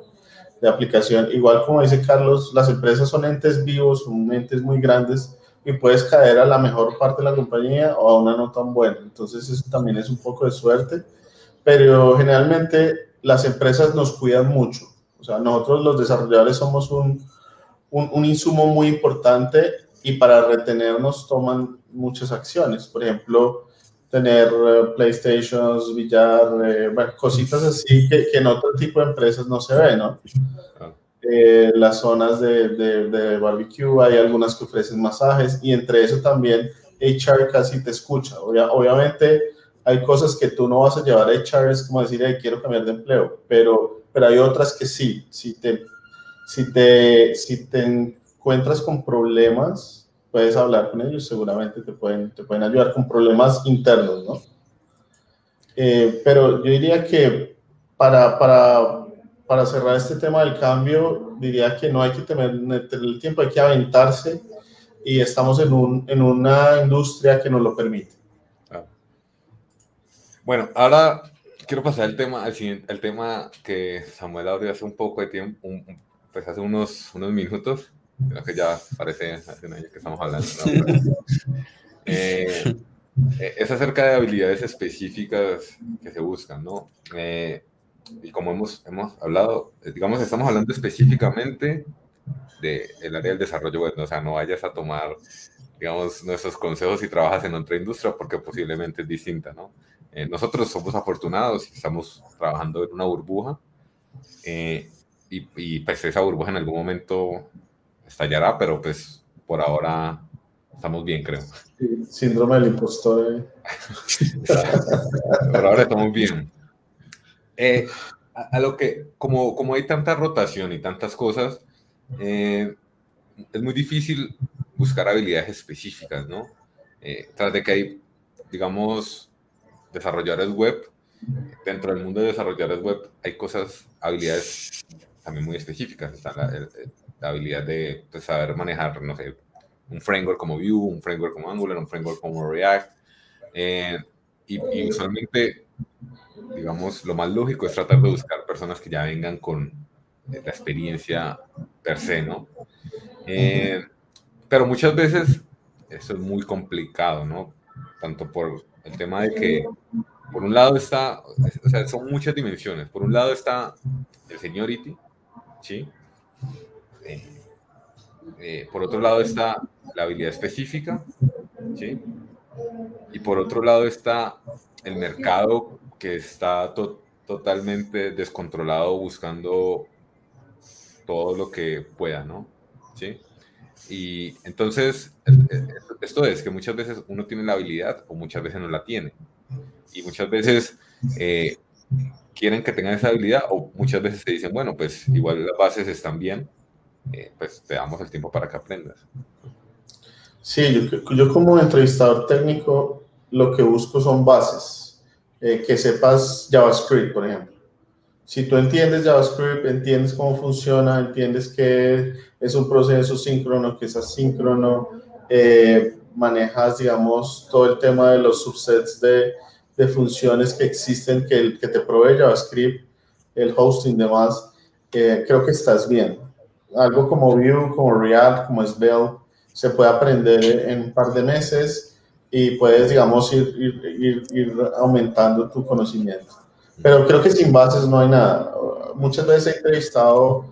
de aplicación. Igual como dice Carlos, las empresas son entes vivos, son entes muy grandes y puedes caer a la mejor parte de la compañía o a una no tan buena. Entonces eso también es un poco de suerte, pero generalmente las empresas nos cuidan mucho. O sea, nosotros los desarrolladores somos un, un, un insumo muy importante y para retenernos toman muchas acciones. Por ejemplo, tener uh, PlayStations, billar, eh, bueno, cositas así que, que, en otro tipo de empresas no se ve, ¿no? Eh, las zonas de, de, barbecue, hay algunas que ofrecen masajes y entre eso también HR casi te escucha. obviamente hay cosas que tú no vas a llevar a HR, es como decir, quiero cambiar de empleo, pero, pero hay otras que sí. Si te, si, te, si te encuentras con problemas, puedes hablar con ellos, seguramente te pueden, te pueden ayudar con problemas internos, ¿no? Eh, pero yo diría que para, para para cerrar este tema del cambio, diría que no hay que tener, el tiempo, hay que aventarse y estamos en, un, en una industria que nos lo permite. Bueno, ahora quiero pasar al tema, al siguiente, el tema que Samuel abrió hace un poco de tiempo, pues hace unos, unos minutos, creo que ya parece hace un año que estamos hablando. Eh, eh, es acerca de habilidades específicas que se buscan, ¿no? Eh, y como hemos, hemos hablado, eh, digamos, estamos hablando específicamente del el área del desarrollo web, o sea, no vayas a tomar, digamos, nuestros consejos y trabajas en otra industria porque posiblemente es distinta, ¿no? Eh, nosotros somos afortunados y estamos trabajando en una burbuja eh, y, y, pues esa burbuja en algún momento estallará, pero pues por ahora estamos bien, creo. síndrome del impostor. por ahora estamos bien. Eh, a, lo que, como, como hay tanta rotación y tantas cosas, eh, es muy difícil buscar habilidades específicas, ¿no? Eh, tras de que hay, digamos, desarrolladores web, dentro del mundo de desarrolladores web hay cosas, habilidades también muy específicas. Está la, habilidad de pues, saber manejar, no sé, un framework como Vue, un framework como Angular, un framework como React. y, y usualmente digamos, lo más lógico es tratar de buscar personas que ya vengan con la experiencia per se, ¿no? Eh, pero muchas veces eso es muy complicado, ¿no? Tanto por el tema de que, por un lado está, o sea, son muchas dimensiones. Por un lado está el seniority, ¿sí? Eh, por otro lado está la habilidad específica. Y por otro lado está el mercado que está totalmente descontrolado buscando todo lo que pueda, ¿no? Y entonces, esto es que muchas veces uno tiene la habilidad o muchas veces no la tiene. Y muchas veces, eh, quieren que tengan esa habilidad o muchas veces te dicen, bueno, pues igual las bases están bien, eh, pues te damos el tiempo para que aprendas. Sí, yo, yo como entrevistador técnico lo que busco son bases, eh, que sepas JavaScript, por ejemplo. Si tú entiendes JavaScript, entiendes cómo funciona, entiendes que es un proceso síncrono, que es asíncrono, eh, manejas, digamos, todo el tema de los subsets de, funciones que existen que, que te provee JavaScript, el hosting y demás, eh, creo que estás bien. Algo como Vue, como React, como Svelte, se puede aprender en un par de meses y puedes, digamos, ir, ir, ir, aumentando tu conocimiento. Pero creo que sin bases no hay nada. Muchas veces he entrevistado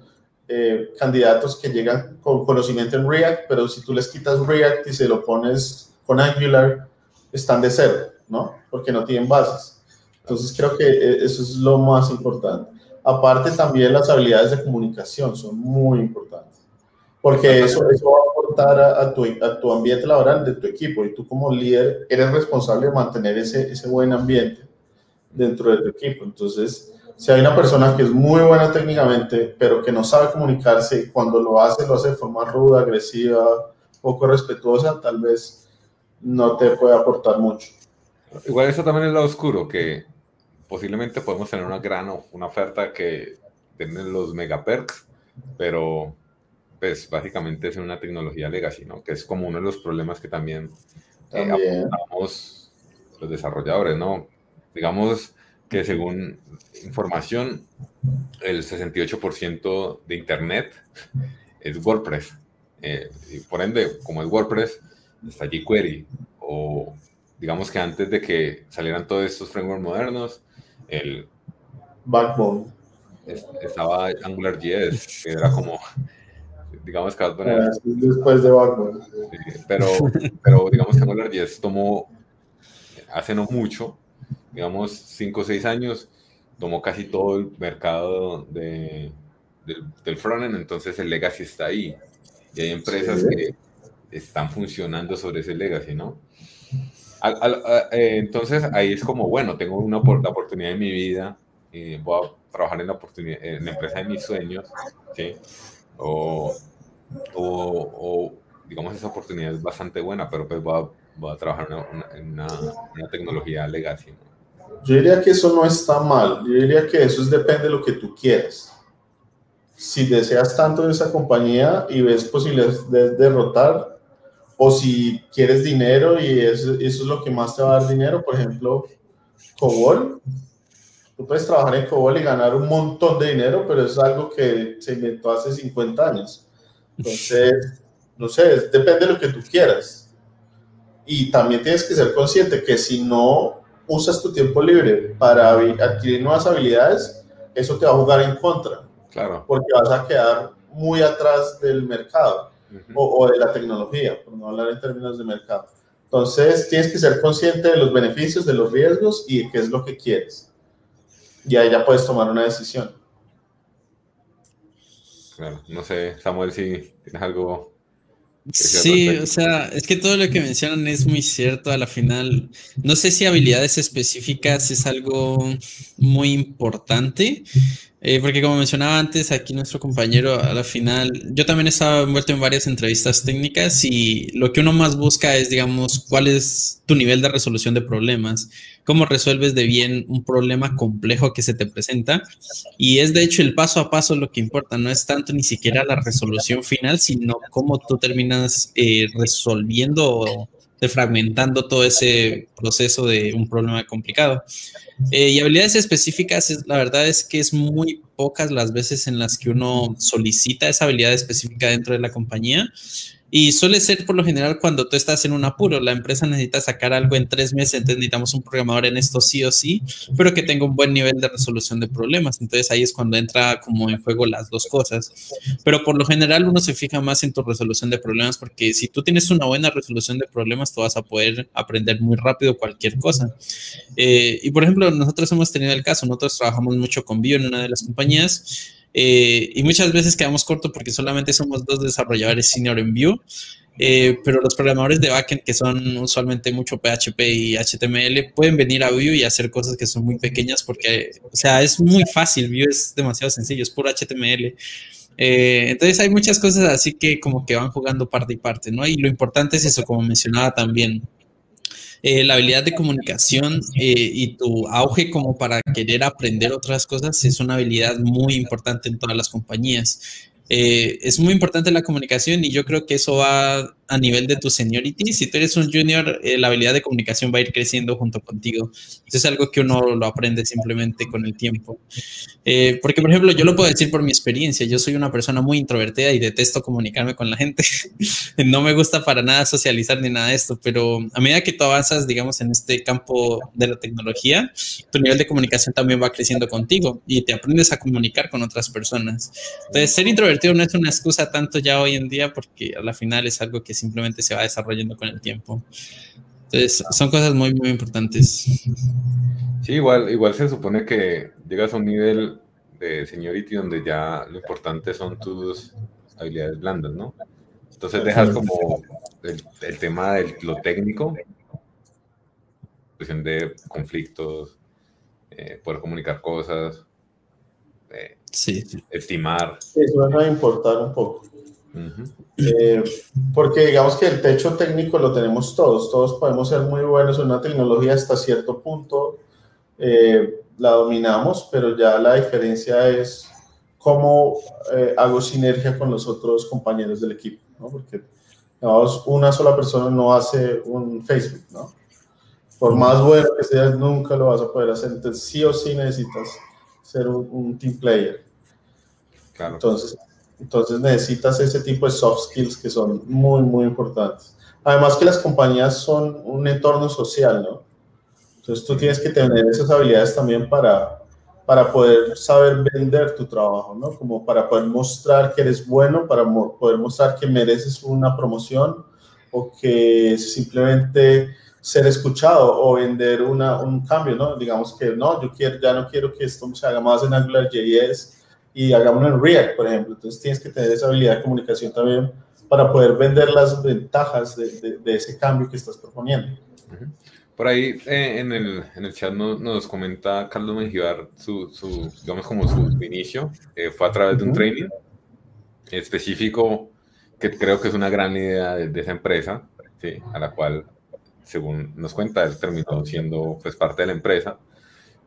eh, candidatos que llegan con conocimiento en React, pero si tú les quitas React y se lo pones con Angular, están de cero, ¿no? Porque no tienen bases. Entonces creo que eh, eso es lo más importante. Aparte también las habilidades de comunicación son muy importantes, porque eso, eso va a aportar a, tu, a, tu, ambiente laboral de tu equipo y tú como líder eres responsable de mantener ese, ese buen ambiente dentro de tu equipo. Entonces, si hay una persona que es muy buena técnicamente, pero que no sabe comunicarse y cuando lo hace, lo hace de forma ruda, agresiva, poco respetuosa, tal vez no te puede aportar mucho. Igual eso también es lo oscuro, que posiblemente podemos tener una gran una oferta que tiene los megaperks, pero pues básicamente es una tecnología legacy, ¿no? Que es como uno de los problemas que también, eh, apuntamos los desarrolladores, ¿no? Digamos que según información, el 68% de Internet es WordPress. Eh, y por ende, como es WordPress, está jQuery. O digamos que antes de que salieran todos estos frameworks modernos, el Backbone. Estaba AngularJS, que era como, digamos que después de Backbone. pero, pero digamos que AngularJS tomó hace no mucho, digamos 5 o 6 años, tomó casi todo el mercado de, del, del frontend, entonces el legacy está ahí. Y hay empresas que están funcionando sobre ese legacy, ¿no? Eh, entonces ahí es como, bueno, tengo una la oportunidad en mi vida, y voy a trabajar en la, oportunidad, en la empresa de mis sueños, ¿sí? O, o, digamos, esa oportunidad es bastante buena, pero pues voy a, voy a trabajar en una, una, tecnología legacy. Yo diría que eso no está mal, yo diría que eso es, depende de lo que tú quieras. Si deseas tanto de esa compañía y ves posibilidades de derrotar, o si quieres dinero y eso, eso, es lo que más te va a dar dinero, por ejemplo, COBOL. Tú puedes trabajar en COBOL y ganar un montón de dinero, pero es algo que se inventó hace 50 años. Entonces, no sé, depende de lo que tú quieras. Y también tienes que ser consciente que si no usas tu tiempo libre para adquirir nuevas habilidades, eso te va a jugar en contra. Claro. Porque vas a quedar muy atrás del mercado o, de la tecnología, por no hablar en términos de mercado. Entonces, tienes que ser consciente de los beneficios, de los riesgos y de qué es lo que quieres. Y ahí ya puedes tomar una decisión. Claro, no sé, Samuel, si tienes algo Sí, o sea, es que todo lo que mencionan es muy cierto a la final. No sé si habilidades específicas es algo muy importante, eh, porque como mencionaba antes, aquí nuestro compañero a la final, yo también he estado envuelto en varias entrevistas técnicas y lo que uno más busca es, digamos, cuál es tu nivel de resolución de problemas, cómo resuelves de bien un problema complejo que se te presenta. Y es de hecho el paso a paso lo que importa, no es tanto ni siquiera la resolución final, sino cómo tú terminas eh, resolviendo fragmentando todo ese proceso de un problema complicado. Eh, y habilidades específicas, la verdad es que es muy pocas las veces en las que uno solicita esa habilidad específica dentro de la compañía. Y suele ser por lo general cuando tú estás en un apuro, la empresa necesita sacar algo en tres meses, entonces necesitamos un programador en esto sí o sí, pero que tenga un buen nivel de resolución de problemas. Entonces ahí es cuando entra como en juego las dos cosas. Pero por lo general uno se fija más en tu resolución de problemas porque si tú tienes una buena resolución de problemas, tú vas a poder aprender muy rápido cualquier cosa. Eh, y por ejemplo, nosotros hemos tenido el caso, nosotros trabajamos mucho con Bio en una de las compañías. Eh, y muchas veces quedamos corto porque solamente somos dos desarrolladores senior en Vue. eh, pero los programadores de backend, que son usualmente mucho PHP y HTML, pueden venir a Vue y hacer cosas que son muy pequeñas porque, o sea, es muy fácil, Vue es demasiado sencillo, es puro HTML. Eh, entonces hay muchas cosas así que como que van jugando parte y parte, ¿no? Y lo importante es eso, como mencionaba también, eh, la habilidad de comunicación y tu auge como para querer aprender otras cosas es una habilidad muy importante en todas las compañías. Eh, es muy importante la comunicación y yo creo que eso va a nivel de tu seniority. Si tú eres un junior, eh, la habilidad de comunicación va a ir creciendo junto contigo. Eso es algo que uno lo aprende simplemente con el tiempo. Eh, porque, por ejemplo, yo lo puedo decir por mi experiencia. Yo soy una persona muy introvertida y detesto comunicarme con la gente. no me gusta para nada socializar ni nada de esto, pero a medida que tú avanzas, digamos, en este campo de la tecnología, tu nivel de comunicación también va creciendo contigo y te aprendes a comunicar con otras personas. Entonces, ser introvertido no es una excusa tanto ya hoy en día porque a la final es algo que simplemente se va desarrollando con el tiempo. Entonces, son cosas muy, muy importantes. Sí, igual, igual se supone que llegas a un nivel de seniority donde ya lo importante son tus habilidades blandas, ¿no? Entonces dejas como el, tema de lo técnico, cuestión de conflictos, eh, poder comunicar cosas, eh, sí. estimar. Eso va a importar un poco. Eh, porque digamos que el techo técnico lo tenemos todos, todos podemos ser muy buenos en una tecnología hasta cierto punto, eh, la dominamos, pero ya la diferencia es cómo eh, hago sinergia con los otros compañeros del equipo, ¿no? porque digamos, una sola persona no hace un Facebook, ¿no? Por más bueno que seas, nunca lo vas a poder hacer, entonces sí o sí necesitas ser un, team player. Entonces, entonces necesitas ese tipo de soft skills que son muy, muy importantes. Además que las compañías son un entorno social, ¿no? Entonces tú tienes que tener esas habilidades también para, para poder saber vender tu trabajo, ¿no? Como para poder mostrar que eres bueno, para poder mostrar que mereces una promoción o que simplemente ser escuchado o vender una, un cambio, ¿no? Digamos que no, yo quiero, ya no quiero que esto se haga más en AngularJS y hagámoslo en React, por ejemplo. Entonces tienes que tener esa habilidad de comunicación también para poder vender las ventajas de, de, ese cambio que estás proponiendo. Por ahí eh, en, el, en, el, chat nos, nos comenta Carlos Menjivar su, su, digamos como su inicio, eh, fue a través de un training específico que creo que es una gran idea de, de esa empresa, ¿sí? a la cual según nos cuenta, él terminó siendo pues parte de la empresa.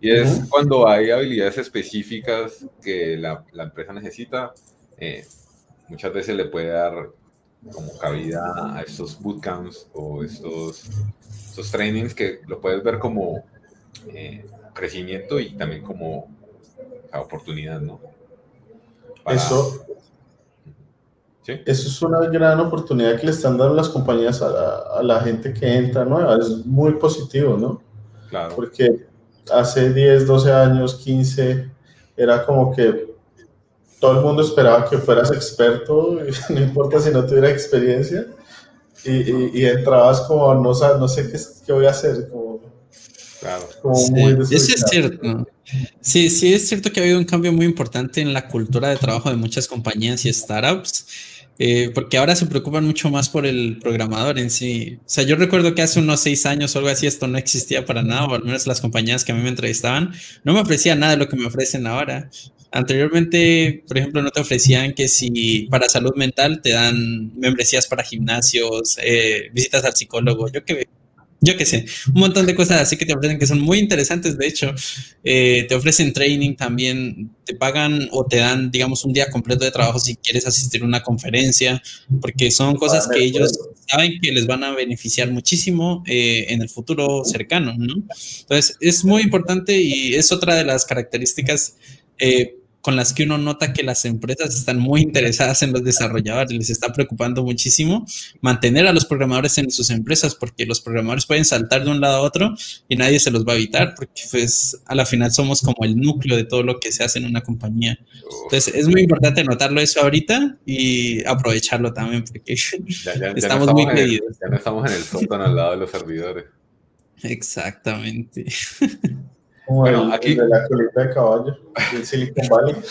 Y es cuando hay habilidades específicas que la, la empresa necesita, eh, muchas veces le puede dar como cabida a estos bootcamps o estos, estos trainings que lo puedes ver como eh, crecimiento y también como oportunidad, ¿no? Eso, eso es una gran oportunidad que le están dando las compañías a la, gente que entra nueva. Es muy positivo, ¿no? Claro. Porque hace 10, 12 años, 15, era como que todo el mundo esperaba que fueras experto, no importa si no tuviera experiencia, y, y, entrabas como, no, no sé qué, qué voy a hacer, como, claro. eso es cierto. Sí, sí, es cierto que ha habido un cambio muy importante en la cultura de trabajo de muchas compañías y startups. Eh, porque ahora se preocupan mucho más por el programador en sí. O sea, yo recuerdo que hace unos seis años o algo así esto no existía para nada, o al menos las compañías que a mí me entrevistaban no me ofrecían nada de lo que me ofrecen ahora. Anteriormente, por ejemplo, no te ofrecían que si para salud mental te dan membresías para gimnasios, eh, visitas al psicólogo, yo que yo qué sé, un montón de cosas así que te ofrecen que son muy interesantes, de hecho, eh, te ofrecen training también, te pagan o te dan, digamos, un día completo de trabajo si quieres asistir a una conferencia, porque son cosas que ellos saben que les van a beneficiar muchísimo eh, en el futuro cercano, ¿no? Entonces, es muy importante y es otra de las características. Eh, con las que uno nota que las empresas están muy interesadas en los desarrolladores, les está preocupando muchísimo mantener a los programadores en sus empresas, porque los programadores pueden saltar de un lado a otro y nadie se los va a evitar, porque pues a la final somos como el núcleo de todo lo que se hace en una compañía. Entonces es muy importante notarlo eso ahorita y aprovecharlo también, porque estamos muy medidos. Ya no estamos en el sótano al lado de los servidores. Exactamente. Bueno, aquí. De la colita de caballo, el Silicon Valley.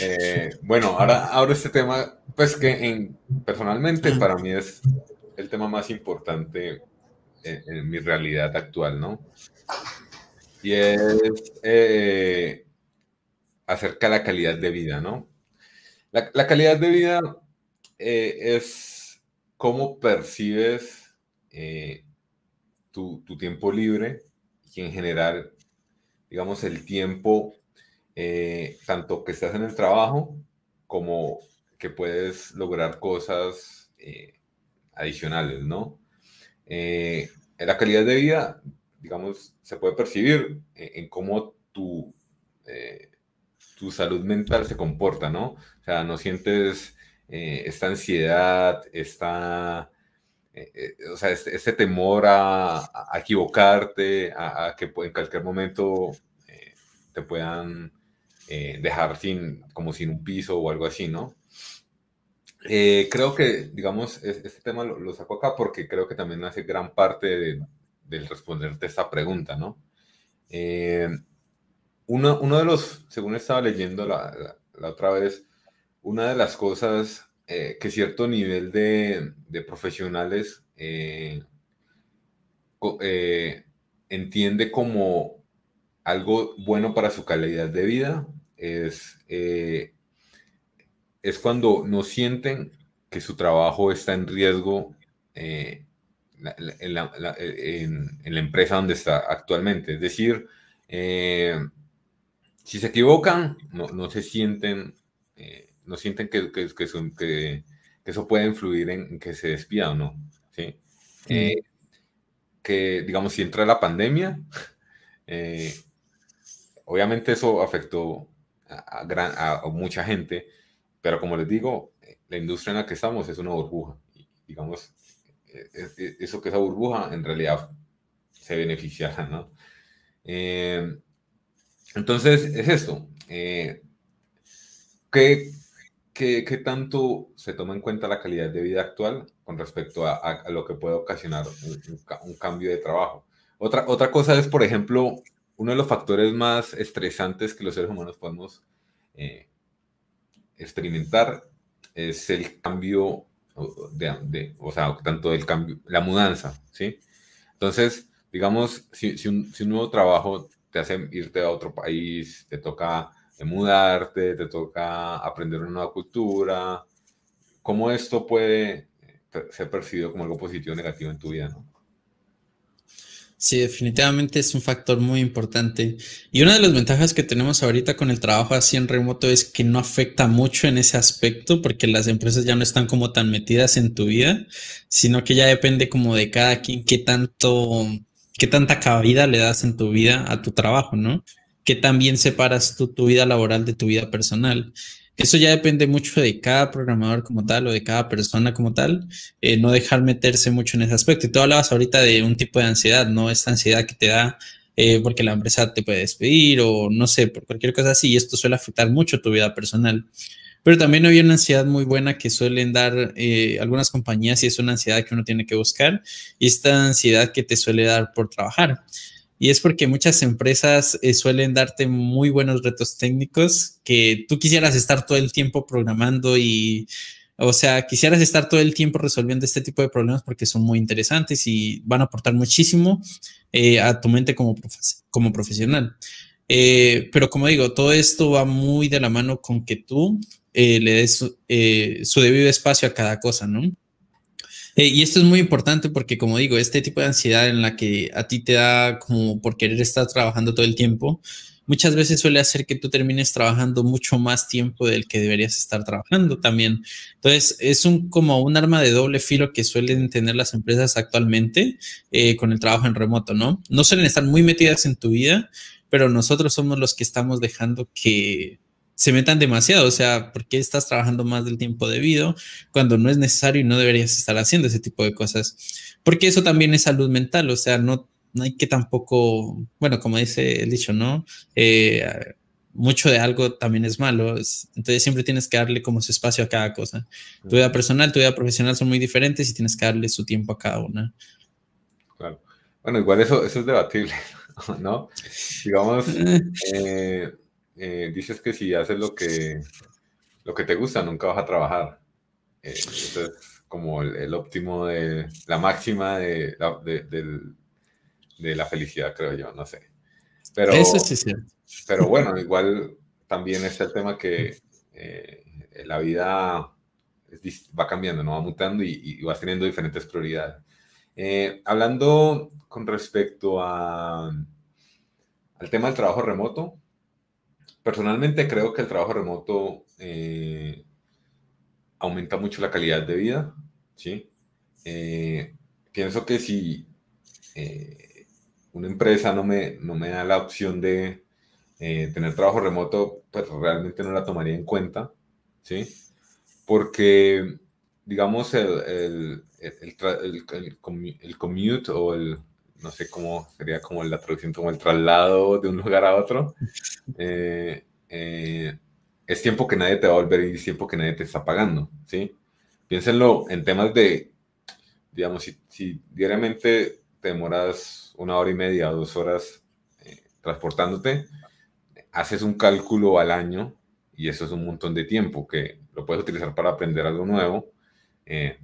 Eh, bueno, ahora, ahora este tema, pues que en, personalmente para mí es el tema más importante en, mi realidad actual, ¿no? Y es eh, acerca de la calidad de vida, ¿no? La, calidad de vida eh, es cómo percibes tu, tu tiempo libre y en general, digamos, el tiempo eh, tanto que estás en el trabajo como que puedes lograr cosas eh, adicionales, ¿no? Eh, la calidad de vida, digamos, se puede percibir en, cómo tu, tu salud mental se comporta, ¿no? O sea, no sientes esta ansiedad, esta... o sea, este, este temor a, equivocarte, a, a, que en cualquier momento te puedan eh, dejar sin, como sin un piso o algo así, ¿no? Eh, creo que, digamos, este tema lo, saco acá porque creo que también hace gran parte de, del responderte esta pregunta, ¿no? Eh, uno, uno, de los, según estaba leyendo la, la, otra vez, una de las cosas que cierto nivel de, profesionales entiende como algo bueno para su calidad de vida es, eh, es cuando no sienten que su trabajo está en riesgo eh, en, la, empresa donde está actualmente. Es decir, eh, si se equivocan, no, se sienten, no sienten que, que, que, eso puede influir en, que se despida o no. ¿sí? que, digamos, si entra la pandemia, obviamente eso afectó a, gran, a, mucha gente, pero como les digo, la industria en la que estamos es una burbuja. Y, digamos, eso que esa burbuja en realidad se beneficiará, ¿no? Eh, entonces, es esto. Eh, ¿qué, qué, tanto se toma en cuenta la calidad de vida actual con respecto a, lo que puede ocasionar un, cambio de trabajo? Otra, otra cosa es, por ejemplo, uno de los factores más estresantes que los seres humanos podemos eh, experimentar es el cambio de, o sea, tanto el cambio, la mudanza, ¿sí? Entonces, digamos, si, si, un, si, un, nuevo trabajo te hace irte a otro país, te toca mudarte, te toca aprender una nueva cultura, ¿cómo esto puede ser percibido como algo positivo o negativo en tu vida, no? Sí, definitivamente es un factor muy importante. Y una de las ventajas que tenemos ahorita con el trabajo así en remoto es que no afecta mucho en ese aspecto porque las empresas ya no están como tan metidas en tu vida, sino que ya depende como de cada quien qué tanto, qué tanta cabida le das en tu vida a tu trabajo, ¿no? Que también separas tu vida laboral de tu vida personal. Eso ya depende mucho de cada programador como tal o de cada persona como tal, eh, no dejar meterse mucho en ese aspecto. Y tú hablabas ahorita de un tipo de ansiedad, ¿no? Esta ansiedad que te da eh, porque la empresa te puede despedir o no sé, por cualquier cosa así, y esto suele afectar mucho tu vida personal. Pero también hay una ansiedad muy buena que suelen dar eh, algunas compañías y es una ansiedad que uno tiene que buscar y esta ansiedad que te suele dar por trabajar. Y es porque muchas empresas eh, suelen darte muy buenos retos técnicos que tú quisieras estar todo el tiempo programando y, o sea, quisieras estar todo el tiempo resolviendo este tipo de problemas porque son muy interesantes y van a aportar muchísimo eh, a tu mente como, como profesional. Eh, pero como digo, todo esto va muy de la mano con que tú le des su debido espacio a cada cosa, ¿no? Eh, y esto es muy importante porque, como digo, este tipo de ansiedad en la que a ti te da como por querer estar trabajando todo el tiempo, muchas veces suele hacer que tú termines trabajando mucho más tiempo del que deberías estar trabajando también. Entonces, es un, como un arma de doble filo que suelen tener las empresas actualmente eh, con el trabajo en remoto, ¿no? No suelen estar muy metidas en tu vida, pero nosotros somos los que estamos dejando que se metan demasiado. O sea, ¿por qué estás trabajando más del tiempo debido cuando no es necesario y no deberías estar haciendo ese tipo de cosas? Porque eso también es salud mental. O sea, no, no hay que tampoco, bueno, como dice el dicho, ¿no? Eh, mucho de algo también es malo. Entonces siempre tienes que darle como su espacio a cada cosa. Tu vida personal, tu vida profesional son muy diferentes y tienes que darle su tiempo a cada una. Claro. Bueno, igual eso, eso es debatible, ¿no? Digamos, eh, eh, dices que si haces lo que, lo que te gusta, nunca vas a trabajar. Eh, eso es como el, óptimo de la máxima de la, de, la felicidad, creo yo, no sé. Pero, eso sí es cierto. Pero bueno, igual también está el tema que eh, la vida va cambiando, ¿no? va mutando y, y vas teniendo diferentes prioridades. Eh, hablando con respecto a, al tema del trabajo remoto, personalmente creo que el trabajo remoto eh, aumenta mucho la calidad de vida, ¿sí? Eh, pienso que si una empresa no me, no me da la opción de tener trabajo remoto, pues realmente no la tomaría en cuenta, ¿sí? Porque, digamos, el, el, el, el, commute o el, no sé cómo sería como la traducción, como el traslado de un lugar a otro, eh, eh, es tiempo que nadie te va a volver y es tiempo que nadie te está pagando, ¿sí? Piénsenlo en temas de, digamos, si, si diariamente te demoras una hora y media dos horas eh, transportándote, haces un cálculo al año y eso es un montón de tiempo que lo puedes utilizar para aprender algo nuevo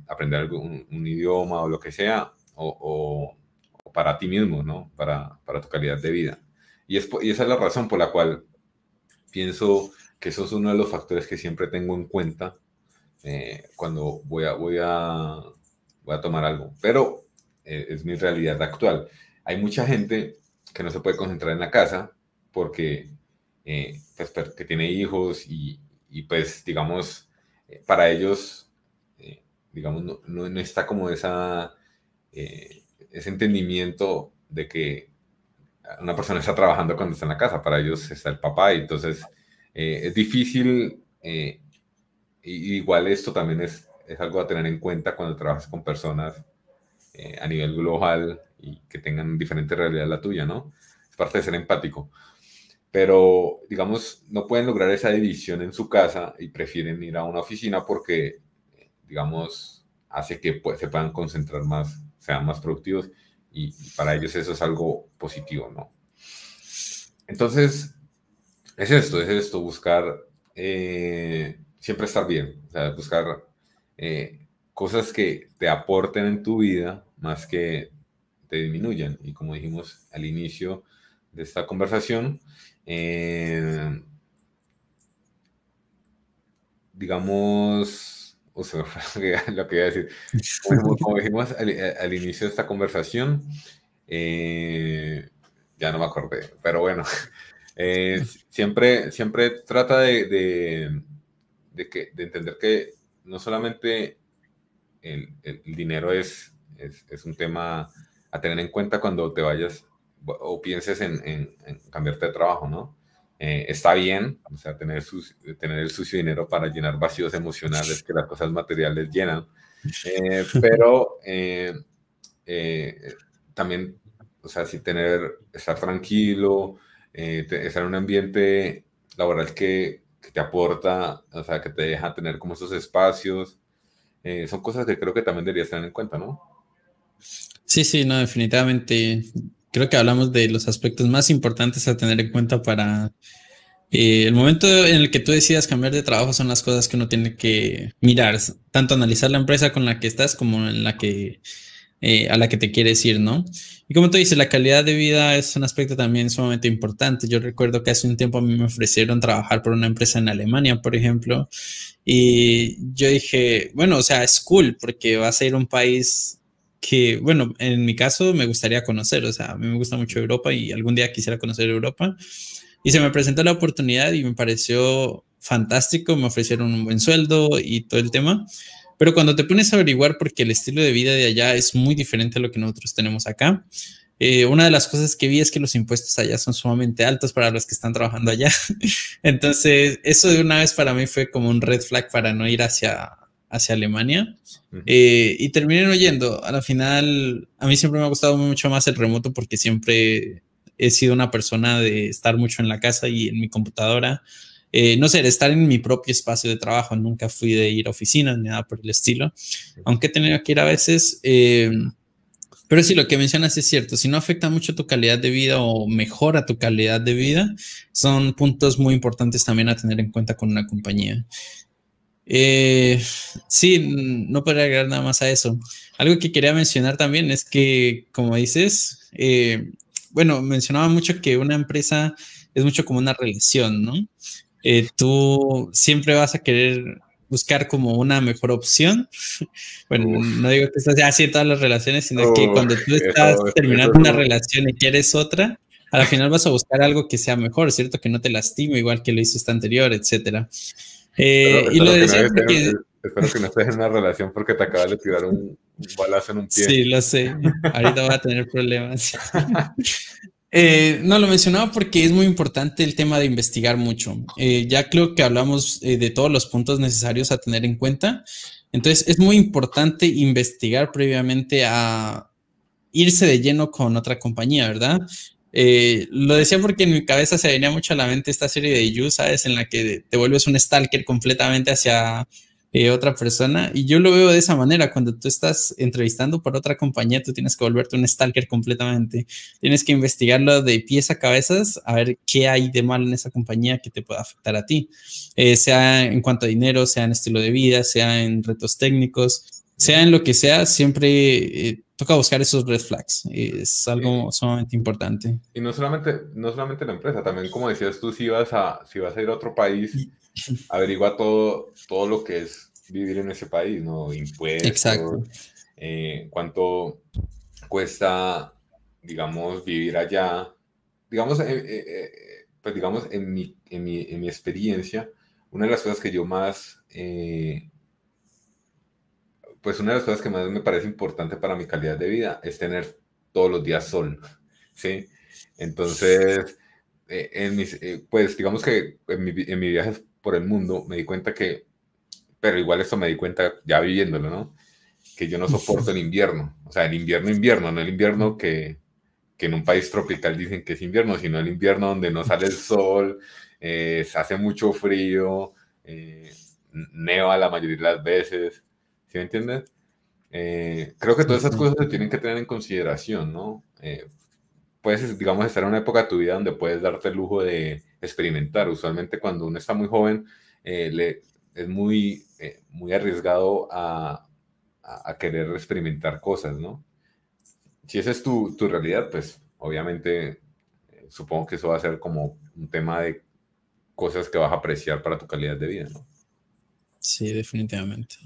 aprender algún, un, idioma o lo que sea, para ti mismo, ¿no? Para, para, tu calidad de vida. Y, es, y esa es la razón por la cual pienso que eso es uno de los factores que siempre tengo en cuenta eh, cuando voy a, voy, a, voy a tomar algo. Pero eh, es mi realidad actual. Hay mucha gente que no se puede concentrar en la casa porque pues, que tiene hijos y, y pues digamos, para ellos digamos, no, no, está como esa, eh, ese entendimiento de que una persona está trabajando cuando está en la casa, para ellos está el papá y entonces eh, es difícil, eh, igual esto también es, es, algo a tener en cuenta cuando trabajas con personas a nivel global y que tengan diferente realidad a la tuya, ¿no? Es parte de ser empático. Pero, digamos, no pueden lograr esa división en su casa y prefieren ir a una oficina porque digamos, hace que pues, se puedan concentrar más, sean más productivos y, para ellos eso es algo positivo, ¿no? Entonces, es esto, es esto, buscar eh, siempre estar bien, o sea, buscar eh, cosas que te aporten en tu vida más que te disminuyan. Y como dijimos al inicio de esta conversación, eh, digamos, o sea, lo que iba a decir. Como, dijimos al, inicio de esta conversación, eh, ya no me acordé, pero bueno, eh, siempre, siempre trata de, de, que, de, entender que no solamente el, el dinero es, es, es, un tema a tener en cuenta cuando te vayas o pienses en, en, en cambiarte de trabajo, ¿no? Eh, está bien, o sea, tener, tener el sucio dinero para llenar vacíos emocionales que las cosas materiales llenan, eh, pero eh, también, o sea, si tener, estar tranquilo, estar en un ambiente laboral que, que, te aporta, o sea, que te deja tener como esos espacios, son cosas que creo que también deberías tener en cuenta, ¿no? Sí, sí, no, definitivamente creo que hablamos de los aspectos más importantes a tener en cuenta para eh, el momento en el que tú decidas cambiar de trabajo son las cosas que uno tiene que mirar, tanto analizar la empresa con la que estás como en la que eh, a la que te quieres ir, ¿no? Y como tú dices, la calidad de vida es un aspecto también sumamente importante. Yo recuerdo que hace un tiempo a mí me ofrecieron trabajar por una empresa en Alemania, por ejemplo, y yo dije, bueno, o sea, es cool porque vas a ir a un país que, bueno, en mi caso me gustaría conocer, o sea, a mí me gusta mucho Europa y algún día quisiera conocer Europa. Y se me presentó la oportunidad y me pareció fantástico, me ofrecieron un buen sueldo y todo el tema. Pero cuando te pones a averiguar, porque el estilo de vida de allá es muy diferente a lo que nosotros tenemos acá, eh, una de las cosas que vi es que los impuestos allá son sumamente altos para los que están trabajando allá. Entonces, eso de una vez para mí fue como un red flag para no ir hacia, hacia Alemania. Eh, y terminé oyendo. A la final, a mí siempre me ha gustado mucho más el remoto porque siempre he sido una persona de estar mucho en la casa y en mi computadora. Eh, no sé, de estar en mi propio espacio de trabajo. Nunca fui de ir a oficinas ni nada por el estilo. Aunque he tenido que ir a veces. Eh, Pero sí, lo que mencionas es cierto. Si no afecta mucho tu calidad de vida o mejora tu calidad de vida, son puntos muy importantes también a tener en cuenta con una compañía. Eh, sí, no podría agregar nada más a eso. Algo que quería mencionar también es que, como dices, eh, bueno, mencionaba mucho que una empresa es mucho como una relación, ¿no? Eh, tú siempre vas a querer buscar como una mejor opción. Bueno, no digo que estás así en todas las relaciones, sino que cuando tú estás terminando una relación y quieres otra, al final vas a buscar algo que sea mejor, ¿cierto? Que no te lastime igual que lo hizo esta anterior, etcétera. Eh, y lo decía porque... Espero que no estés en una relación porque te acabas de tirar un, balazo en un pie. Sí, lo sé. Ahorita voy a tener problemas. Eh, no, lo mencionaba porque es muy importante el tema de investigar mucho. Eh, ya creo que hablamos de todos los puntos necesarios a tener en cuenta. Entonces, es muy importante investigar previamente a irse de lleno con otra compañía, ¿verdad? Eh, lo decía porque en mi cabeza se venía mucho a la mente esta serie de You, ¿sabes? En la que te vuelves un stalker completamente hacia eh, otra persona. Y yo lo veo de esa manera. Cuando tú estás entrevistando por otra compañía, tú tienes que volverte un stalker completamente. Tienes que investigarlo de pies a cabezas, a ver qué hay de mal en esa compañía que te pueda afectar a ti. Eh, sea en cuanto a dinero, sea en estilo de vida, sea en retos técnicos, sea en lo que sea, siempre toca buscar esos red flags. Es algo sumamente importante. Y no solamente, no solamente la empresa, también como decías tú, si vas a, si vas a ir a otro país, averigua todo, todo lo que es vivir en ese país, ¿no? Impuestos. Exacto. Eh, cuánto cuesta, digamos, vivir allá. Digamos, eh, eh, pues digamos, en mi, en, mi, en mi, experiencia, una de las cosas que yo más pues una de las cosas que más me parece importante para mi calidad de vida es tener todos los días sol, ¿sí? Entonces, eh, en mis, eh, pues digamos que en mi, en mi viaje por el mundo me di cuenta que, pero igual esto me di cuenta ya viviéndolo, ¿no? Que yo no soporto el invierno, o sea, el invierno, invierno, no el invierno que, que en un país tropical dicen que es invierno, sino el invierno donde no sale el sol, eh, hace mucho frío, neva la mayoría de las veces. ¿Sí me entiendes? Eh, creo que todas esas cosas se tienen que tener en consideración, ¿no? Eh, puedes, digamos, estar en una época de tu vida donde puedes darte el lujo de experimentar. Usualmente cuando uno está muy joven, eh, le, es muy, muy arriesgado a, a, querer experimentar cosas, ¿no? Si esa es tu, tu realidad, pues obviamente supongo que eso va a ser como un tema de cosas que vas a apreciar para tu calidad de vida, ¿no? Sí, definitivamente.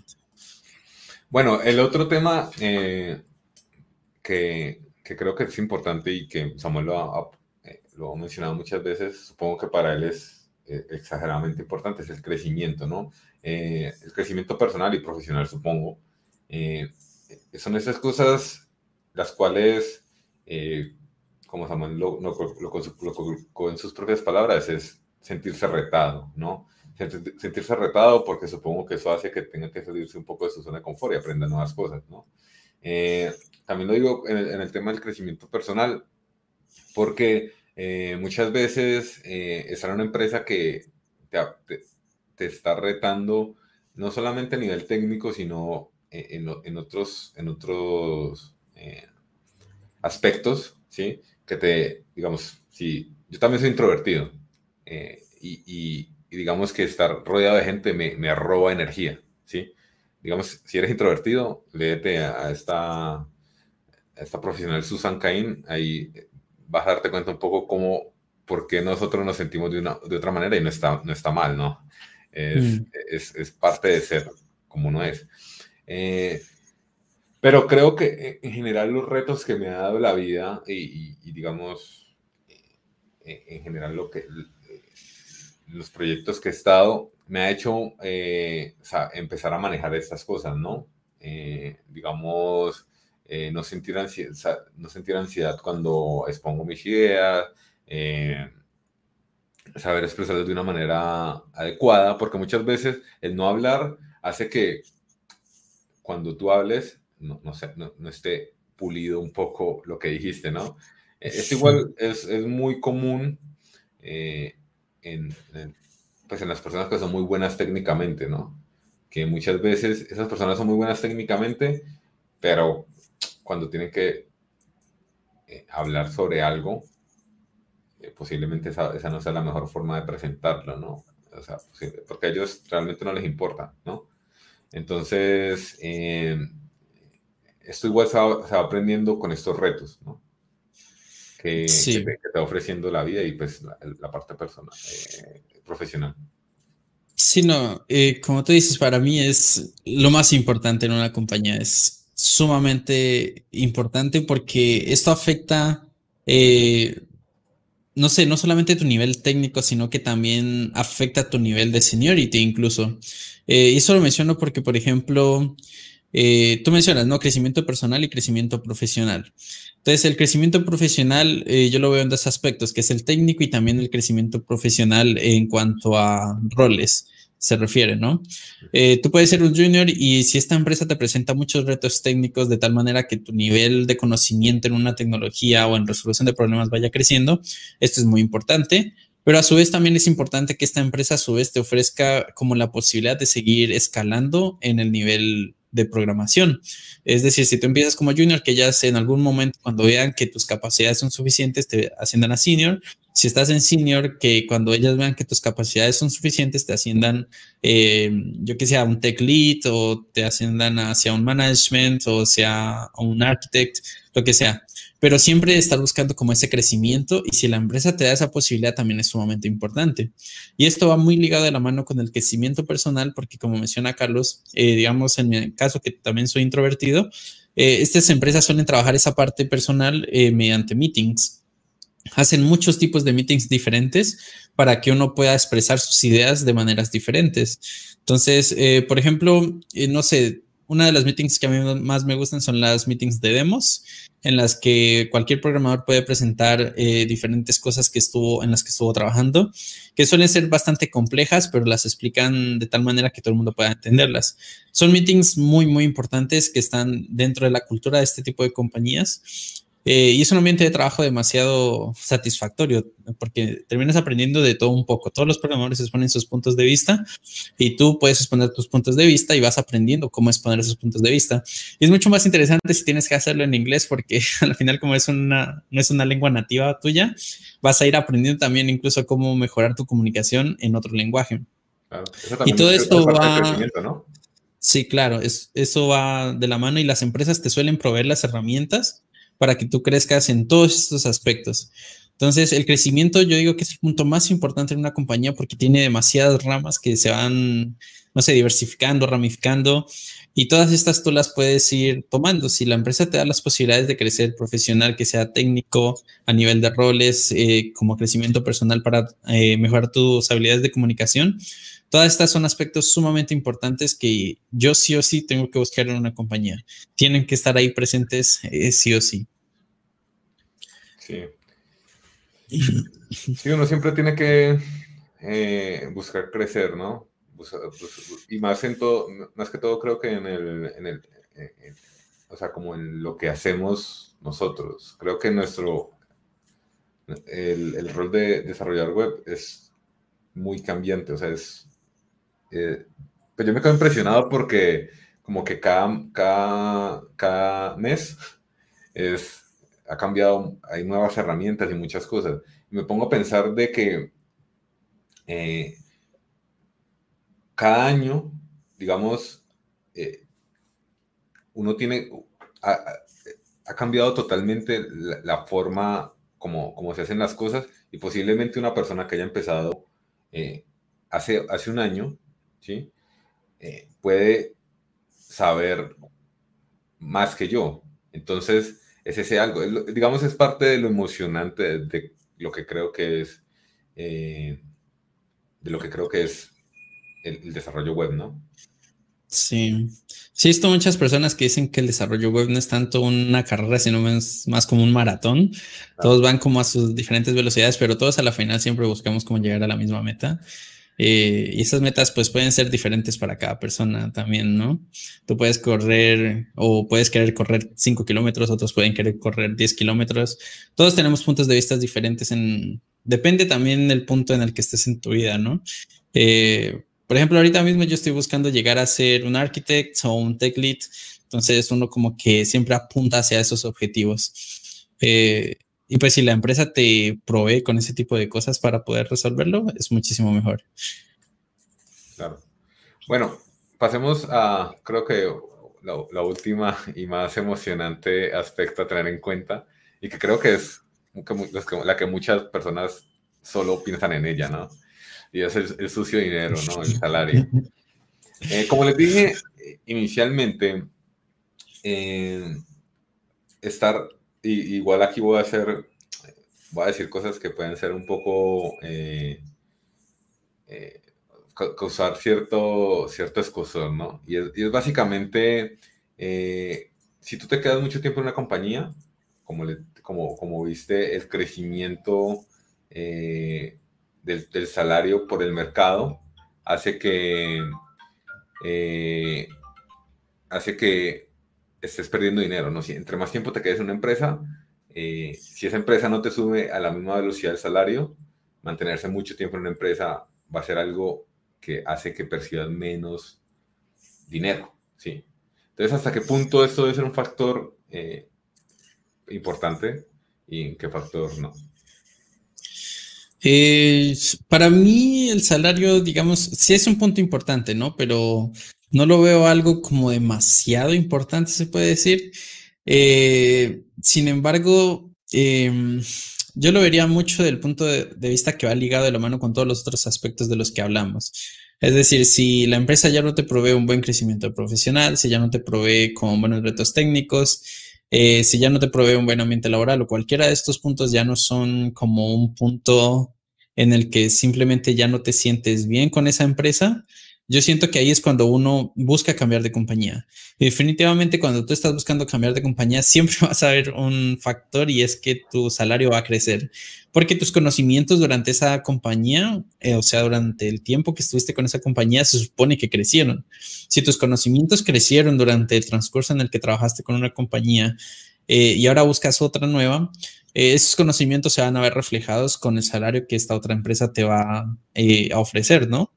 Bueno, el otro tema eh, que, creo que es importante y que Samuel lo ha, eh, lo mencionado muchas veces, supongo que para él es eh, exageradamente importante, es el crecimiento, ¿no? el crecimiento personal y profesional, supongo. son esas cosas las cuales, como Samuel lo, lo, colocó en sus propias palabras, es sentirse retado, ¿no? Sentirse retado porque supongo que eso hace que tenga que salirse un poco de su zona de confort y aprenda nuevas cosas, ¿no? Eh, también lo digo en el, tema del crecimiento personal, porque eh, muchas veces eh, estar en una empresa que te, te, está retando no solamente a nivel técnico, sino en, en otros, en otros aspectos, ¿sí? Que te, digamos, si yo también soy introvertido y y digamos que estar rodeado de gente me, me roba energía, ¿sí? Digamos, si eres introvertido, léete a, esta, esta profesional Susan Cain, ahí vas a darte cuenta un poco cómo, por qué nosotros nos sentimos de, una, de otra manera y no está, no está mal, ¿no? Es, mm. es, es parte de ser como uno es. Eh, pero creo que en general los retos que me ha dado la vida y, y digamos, en general lo que los proyectos que he estado, me ha hecho eh, empezar a manejar estas cosas, ¿no? Eh, digamos, eh, no, sentir ansiedad, no sentir ansiedad cuando expongo mis ideas, saber expresarlas de una manera adecuada, porque muchas veces el no hablar hace que cuando tú hables no, no, no, esté pulido un poco lo que dijiste, ¿no? Es igual, es, es muy común en, pues en las personas que son muy buenas técnicamente, ¿no? Que muchas veces esas personas son muy buenas técnicamente, pero cuando tienen que eh, hablar sobre algo, eh, posiblemente esa, esa, no sea la mejor forma de presentarlo, ¿no? O sea, porque a ellos realmente no les importa, ¿no? Entonces, eh, esto igual se va, aprendiendo con estos retos, ¿no? Que, te, que, va ofreciendo la vida y pues la, parte personal, eh, profesional. Sí, no, eh, como tú dices, para mí es lo más importante en una compañía, es sumamente importante porque esto afecta, eh, no sé, no solamente tu nivel técnico, sino que también afecta tu nivel de seniority incluso. y eso lo menciono porque, por ejemplo, eh, tú mencionas, ¿no? Crecimiento personal y crecimiento profesional. Entonces, el crecimiento profesional eh, yo lo veo en dos aspectos, que es el técnico y también el crecimiento profesional en cuanto a roles se refiere, ¿no? Eh, tú puedes ser un junior y si esta empresa te presenta muchos retos técnicos de tal manera que tu nivel de conocimiento en una tecnología o en resolución de problemas vaya creciendo, esto es muy importante. Pero a su vez también es importante que esta empresa a su vez te ofrezca como la posibilidad de seguir escalando en el nivel de programación. Es decir, si tú empiezas como junior, que ya en algún momento cuando vean que tus capacidades son suficientes, te asciendan a senior. Si estás en senior, que cuando ellas vean que tus capacidades son suficientes, te asciendan, eh, yo que sea, un tech lead o te asciendan hacia un management o sea un architect, lo que sea pero siempre estar buscando como ese crecimiento y si la empresa te da esa posibilidad también es sumamente importante. Y esto va muy ligado de la mano con el crecimiento personal porque como menciona Carlos, eh, digamos en mi caso que también soy introvertido, eh, estas empresas suelen trabajar esa parte personal eh, mediante meetings. Hacen muchos tipos de meetings diferentes para que uno pueda expresar sus ideas de maneras diferentes. Entonces, por ejemplo, no sé, una de las meetings que a mí más me gustan son las meetings de demos, en las que cualquier programador puede presentar eh, diferentes cosas que estuvo, en las que estuvo trabajando, que suelen ser bastante complejas, pero las explican de tal manera que todo el mundo pueda entenderlas. Son meetings muy, muy importantes que están dentro de la cultura de este tipo de compañías eh, y es un ambiente de trabajo demasiado satisfactorio porque terminas aprendiendo de todo un poco. Todos los programadores exponen sus puntos de vista y tú puedes exponer tus puntos de vista y vas aprendiendo cómo exponer esos puntos de vista. Y es mucho más interesante si tienes que hacerlo en inglés porque al final como es una, no es una lengua nativa tuya, vas a ir aprendiendo también incluso cómo mejorar tu comunicación en otro lenguaje. y todo esto va... ¿no? Sí, claro, es, eso va de la mano y las empresas te suelen proveer las herramientas para que tú crezcas en todos estos aspectos. Entonces, el crecimiento yo digo que es el punto más importante en una compañía porque tiene demasiadas ramas que se van, no sé, diversificando, ramificando y todas estas tú las puedes ir tomando. Si la empresa te da las posibilidades de crecer profesional, que sea técnico, a nivel de roles, eh, como crecimiento personal para eh, mejorar tus habilidades de comunicación, Todas estas son aspectos sumamente importantes que yo sí o sí tengo que buscar en una compañía. Tienen que estar ahí presentes eh, sí o sí. Sí. Sí, uno siempre tiene que eh, buscar crecer, ¿no? y más en todo, más que todo creo que en el, en el o sea, como en lo que hacemos nosotros. Creo que nuestro, el, el rol de desarrollar web es muy cambiante, o sea, es eh, pues yo me quedo impresionado porque como que cada, cada, cada mes es, ha cambiado, hay nuevas herramientas y muchas cosas. Me pongo a pensar de que eh, cada año, digamos, eh, uno tiene, ha, cambiado totalmente la, forma como, se hacen las cosas y posiblemente una persona que haya empezado hace, hace un año ¿sí? Eh, puede saber más que yo. Entonces, es ese algo, digamos, es parte de lo emocionante de, lo que creo que es, eh, de lo que creo que es el, desarrollo web, ¿no? Sí, sí, he visto muchas personas que dicen que el desarrollo web no es tanto una carrera, sino más, más como un maratón. Todos van como a sus diferentes velocidades, pero todos a la final siempre buscamos como llegar a la misma meta. Eh, y esas metas pues pueden ser diferentes para cada persona también, ¿no? Tú puedes correr o puedes querer correr 5 kilómetros, otros pueden querer correr 10 kilómetros. Todos tenemos puntos de vista diferentes en... Depende también del punto en el que estés en tu vida, ¿no? Eh, por ejemplo, ahorita mismo yo estoy buscando llegar a ser un architect o un tech lead, entonces uno como que siempre apunta hacia esos objetivos. Eh, y pues si la empresa te provee con ese tipo de cosas para poder resolverlo, es muchísimo mejor. Claro. Bueno, pasemos a, creo que la, última y más emocionante aspecto a tener en cuenta y que creo que es la que muchas personas solo piensan en ella, ¿no? Y es el, sucio dinero, ¿no? El salario. Eh, como les dije inicialmente, eh, estar, igual aquí voy a hacer, voy a decir cosas que pueden ser un poco, eh, causar cierto, cierto escosor, ¿no? Y es, básicamente, si tú te quedas mucho tiempo en una compañía, como, como, como viste, el crecimiento eh, del, salario por el mercado hace que eh, hace que estés perdiendo dinero, ¿no? Si entre más tiempo te quedes en una empresa, eh, si esa empresa no te sube a la misma velocidad del salario, mantenerse mucho tiempo en una empresa va a ser algo que hace que percibas menos dinero, ¿sí? Entonces, ¿hasta qué punto esto debe ser un factor importante y en qué factor no? Eh, para mí el salario, digamos, sí es un punto importante, ¿no? Pero no lo veo algo como demasiado importante, se puede decir. Eh, sin embargo, em, yo lo vería mucho del punto de, vista que va ligado de la mano con todos los otros aspectos de los que hablamos. Es decir, si la empresa ya no te provee un buen crecimiento profesional, si ya no te provee con buenos retos técnicos, eh, si ya no te provee un buen ambiente laboral o cualquiera de estos puntos ya no son como un punto en el que simplemente ya no te sientes bien con esa empresa, yo siento que ahí es cuando uno busca cambiar de compañía. Y definitivamente cuando tú estás buscando cambiar de compañía, siempre vas a ver un factor y es que tu salario va a crecer. Porque tus conocimientos durante esa compañía, eh, o sea, durante el tiempo que estuviste con esa compañía, se supone que crecieron. Si tus conocimientos crecieron durante el transcurso en el que trabajaste con una compañía eh, y ahora buscas otra nueva, eh, esos conocimientos se van a ver reflejados con el salario que esta otra empresa te va eh, a ofrecer, ¿no?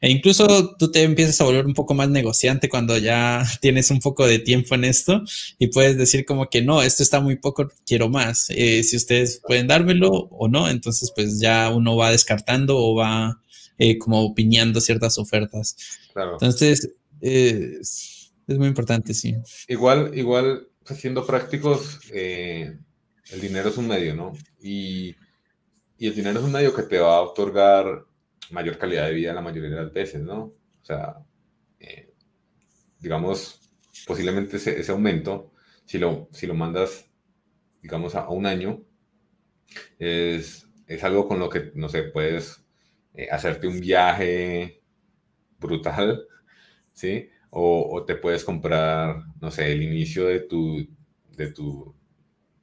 E incluso tú te empiezas a volver un poco más negociante cuando ya tienes un poco de tiempo en esto y puedes decir como que no, esto está muy poco, quiero más. Eh, si ustedes pueden dármelo o no, entonces pues ya uno va descartando o va como opinando ciertas ofertas. Claro. Entonces, es muy importante, sí. Igual, igual, siendo prácticos, el dinero es un medio, ¿no? Y, el dinero es un medio que te va a otorgar mayor calidad de vida la mayoría de las veces, ¿no? O sea, eh, digamos, posiblemente ese, aumento, si lo, si lo mandas, digamos, a, un año, es, algo con lo que, no sé, puedes eh, hacerte un viaje brutal, ¿sí? O, o, te puedes comprar, no sé, el inicio de tu, de tu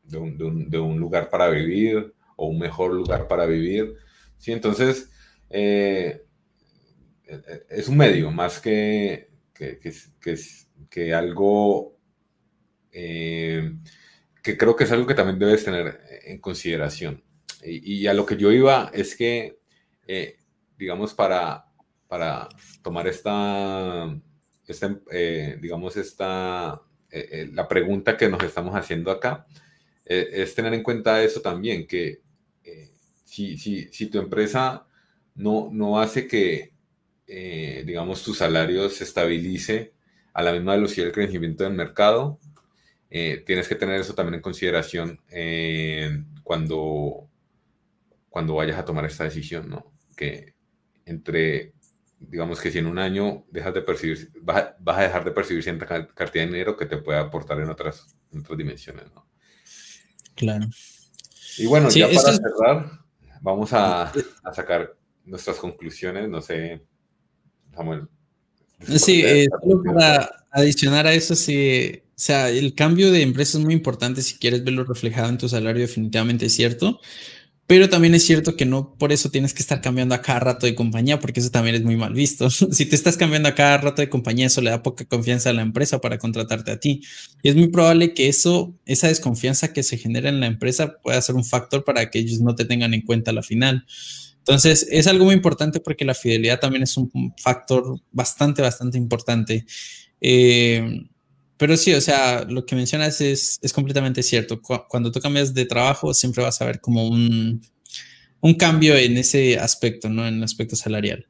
de un, lugar para vivir o un mejor lugar para vivir. ¿sí? Entonces, eh, es un medio más que, que, que, algo eh, que creo que es algo que también debes tener en consideración. Y, a lo que yo iba es que, eh, digamos, para, para tomar esta, esta digamos, esta, la pregunta que nos estamos haciendo acá, eh, es tener en cuenta eso también, que eh, si, si, si, tu empresa no, no hace que, eh, digamos, tu salario se estabilice a la misma velocidad del crecimiento del mercado, tienes que tener eso también en consideración cuando, cuando vayas a tomar esta decisión, ¿no? Que entre, digamos que si en un año dejas de percibir, vas a, dejar de percibir cierta cantidad de dinero que te puede aportar en otras, en otras dimensiones, ¿no? Claro. Y bueno, ya para cerrar, vamos a, sacar nuestras conclusiones. No sé, Samuel. Sí, eh, solo para adicionar a eso, sí, o sea, el cambio de empresa es muy importante si quieres verlo reflejado en tu salario, definitivamente es cierto. Pero también es cierto que no por eso tienes que estar cambiando a cada rato de compañía, porque eso también es muy mal visto. si te estás cambiando a cada rato de compañía, eso le da poca confianza a la empresa para contratarte a ti. Y es muy probable que eso, esa desconfianza que se genera en la empresa pueda ser un factor para que ellos no te tengan en cuenta a la final. Entonces, es algo muy importante porque la fidelidad también es un factor bastante, bastante importante. Eh, pero sí, o sea, lo que mencionas es, es completamente cierto. Cuando tú cambias de trabajo, siempre vas a ver como un, un cambio en ese aspecto, ¿no? En el aspecto salarial.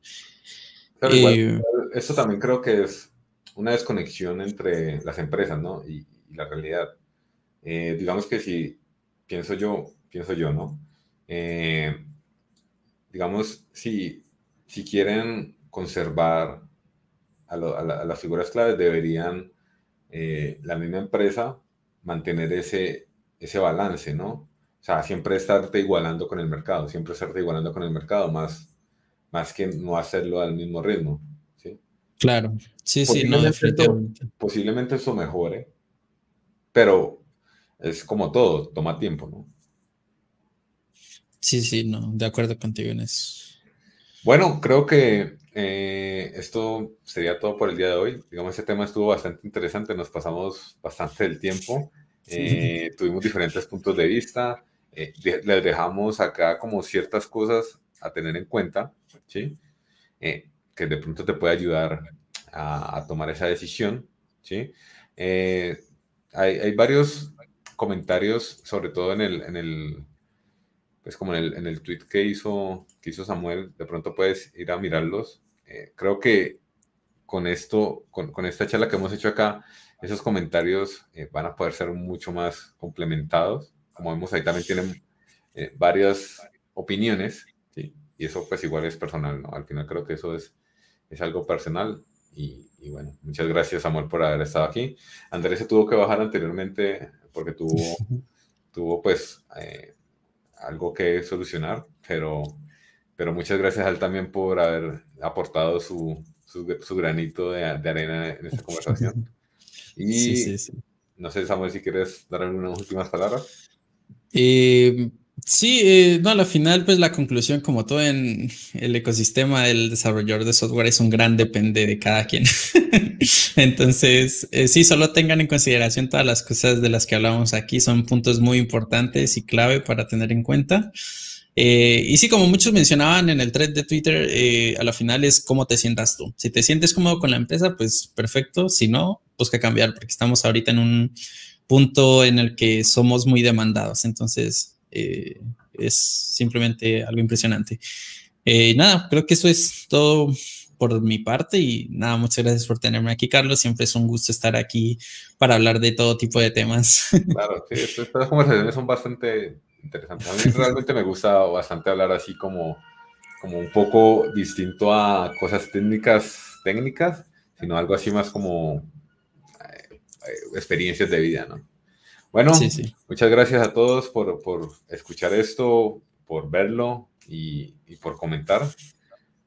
Igual, eh, esto también creo que es una desconexión entre las empresas, ¿no? Y, la realidad. Eh, digamos que si pienso yo, pienso yo, ¿no? Eh, digamos, si, si quieren conservar a, las figuras claves, deberían la misma empresa mantener ese, ese balance, ¿no? O sea, siempre estarte igualando con el mercado, siempre estarte igualando con el mercado, más, más que no hacerlo al mismo ritmo. ¿sí? Claro, sí, sí, no, definitivamente. posiblemente eso mejore, pero es como todo, toma tiempo, ¿no? Sí, sí, no, de acuerdo contigo en eso. Bueno, creo que eh, esto sería todo por el día de hoy. Digamos, ese tema estuvo bastante interesante, nos pasamos bastante del tiempo, eh, tuvimos diferentes puntos de vista. Eh, les dejamos acá como ciertas cosas a tener en cuenta, ¿sí? Que de pronto te puede ayudar a, tomar esa decisión, ¿sí? Hay, hay, varios comentarios, sobre todo en el, en el pues como en el, en el tweet que hizo, que hizo Samuel, de pronto puedes ir a mirarlos. Creo que con esto, con, con, esta charla que hemos hecho acá, esos comentarios van a poder ser mucho más complementados como vemos ahí también tienen eh, varias opiniones, ¿sí? y eso pues igual es personal, ¿no? Al final creo que eso es, es algo personal y, bueno, muchas gracias Samuel por haber estado aquí. Andrés se tuvo que bajar anteriormente porque tuvo, tuvo pues eh, algo que solucionar, pero, pero muchas gracias a él también por haber aportado su, su, granito de, de, arena en esta conversación. Y sí, sí, no sé, Samuel, si quieres dar algunas últimas palabras. Eh, sí, eh, no, al final, pues la conclusión, como todo en el ecosistema del desarrollador de software, es un gran depende de cada quien. Entonces, eh, sí, solo tengan en consideración todas las cosas de las que hablamos aquí, son puntos muy importantes y clave para tener en cuenta. Y sí, como muchos mencionaban en el thread de Twitter, a la final es cómo te sientas tú. Si te sientes cómodo con la empresa, pues perfecto. Si no, pues que cambiar, porque estamos ahorita en un punto en el que somos muy demandados. Entonces, eh, es simplemente algo impresionante. Eh, nada, creo que eso es todo por mi parte y nada, muchas gracias por tenerme aquí, Carlos. Siempre es un gusto estar aquí para hablar de todo tipo de temas. Claro, sí, estas conversaciones son bastante interesantes. A mí realmente me gusta bastante hablar así como, como un poco distinto a cosas técnicas, técnicas, sino algo así más como eh, experiencias de vida, ¿no? Bueno, muchas gracias a todos por, por, escuchar esto, por verlo y, y por comentar.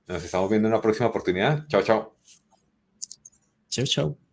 Nos estamos viendo en una próxima oportunidad. Chao, chao. Chao, chao.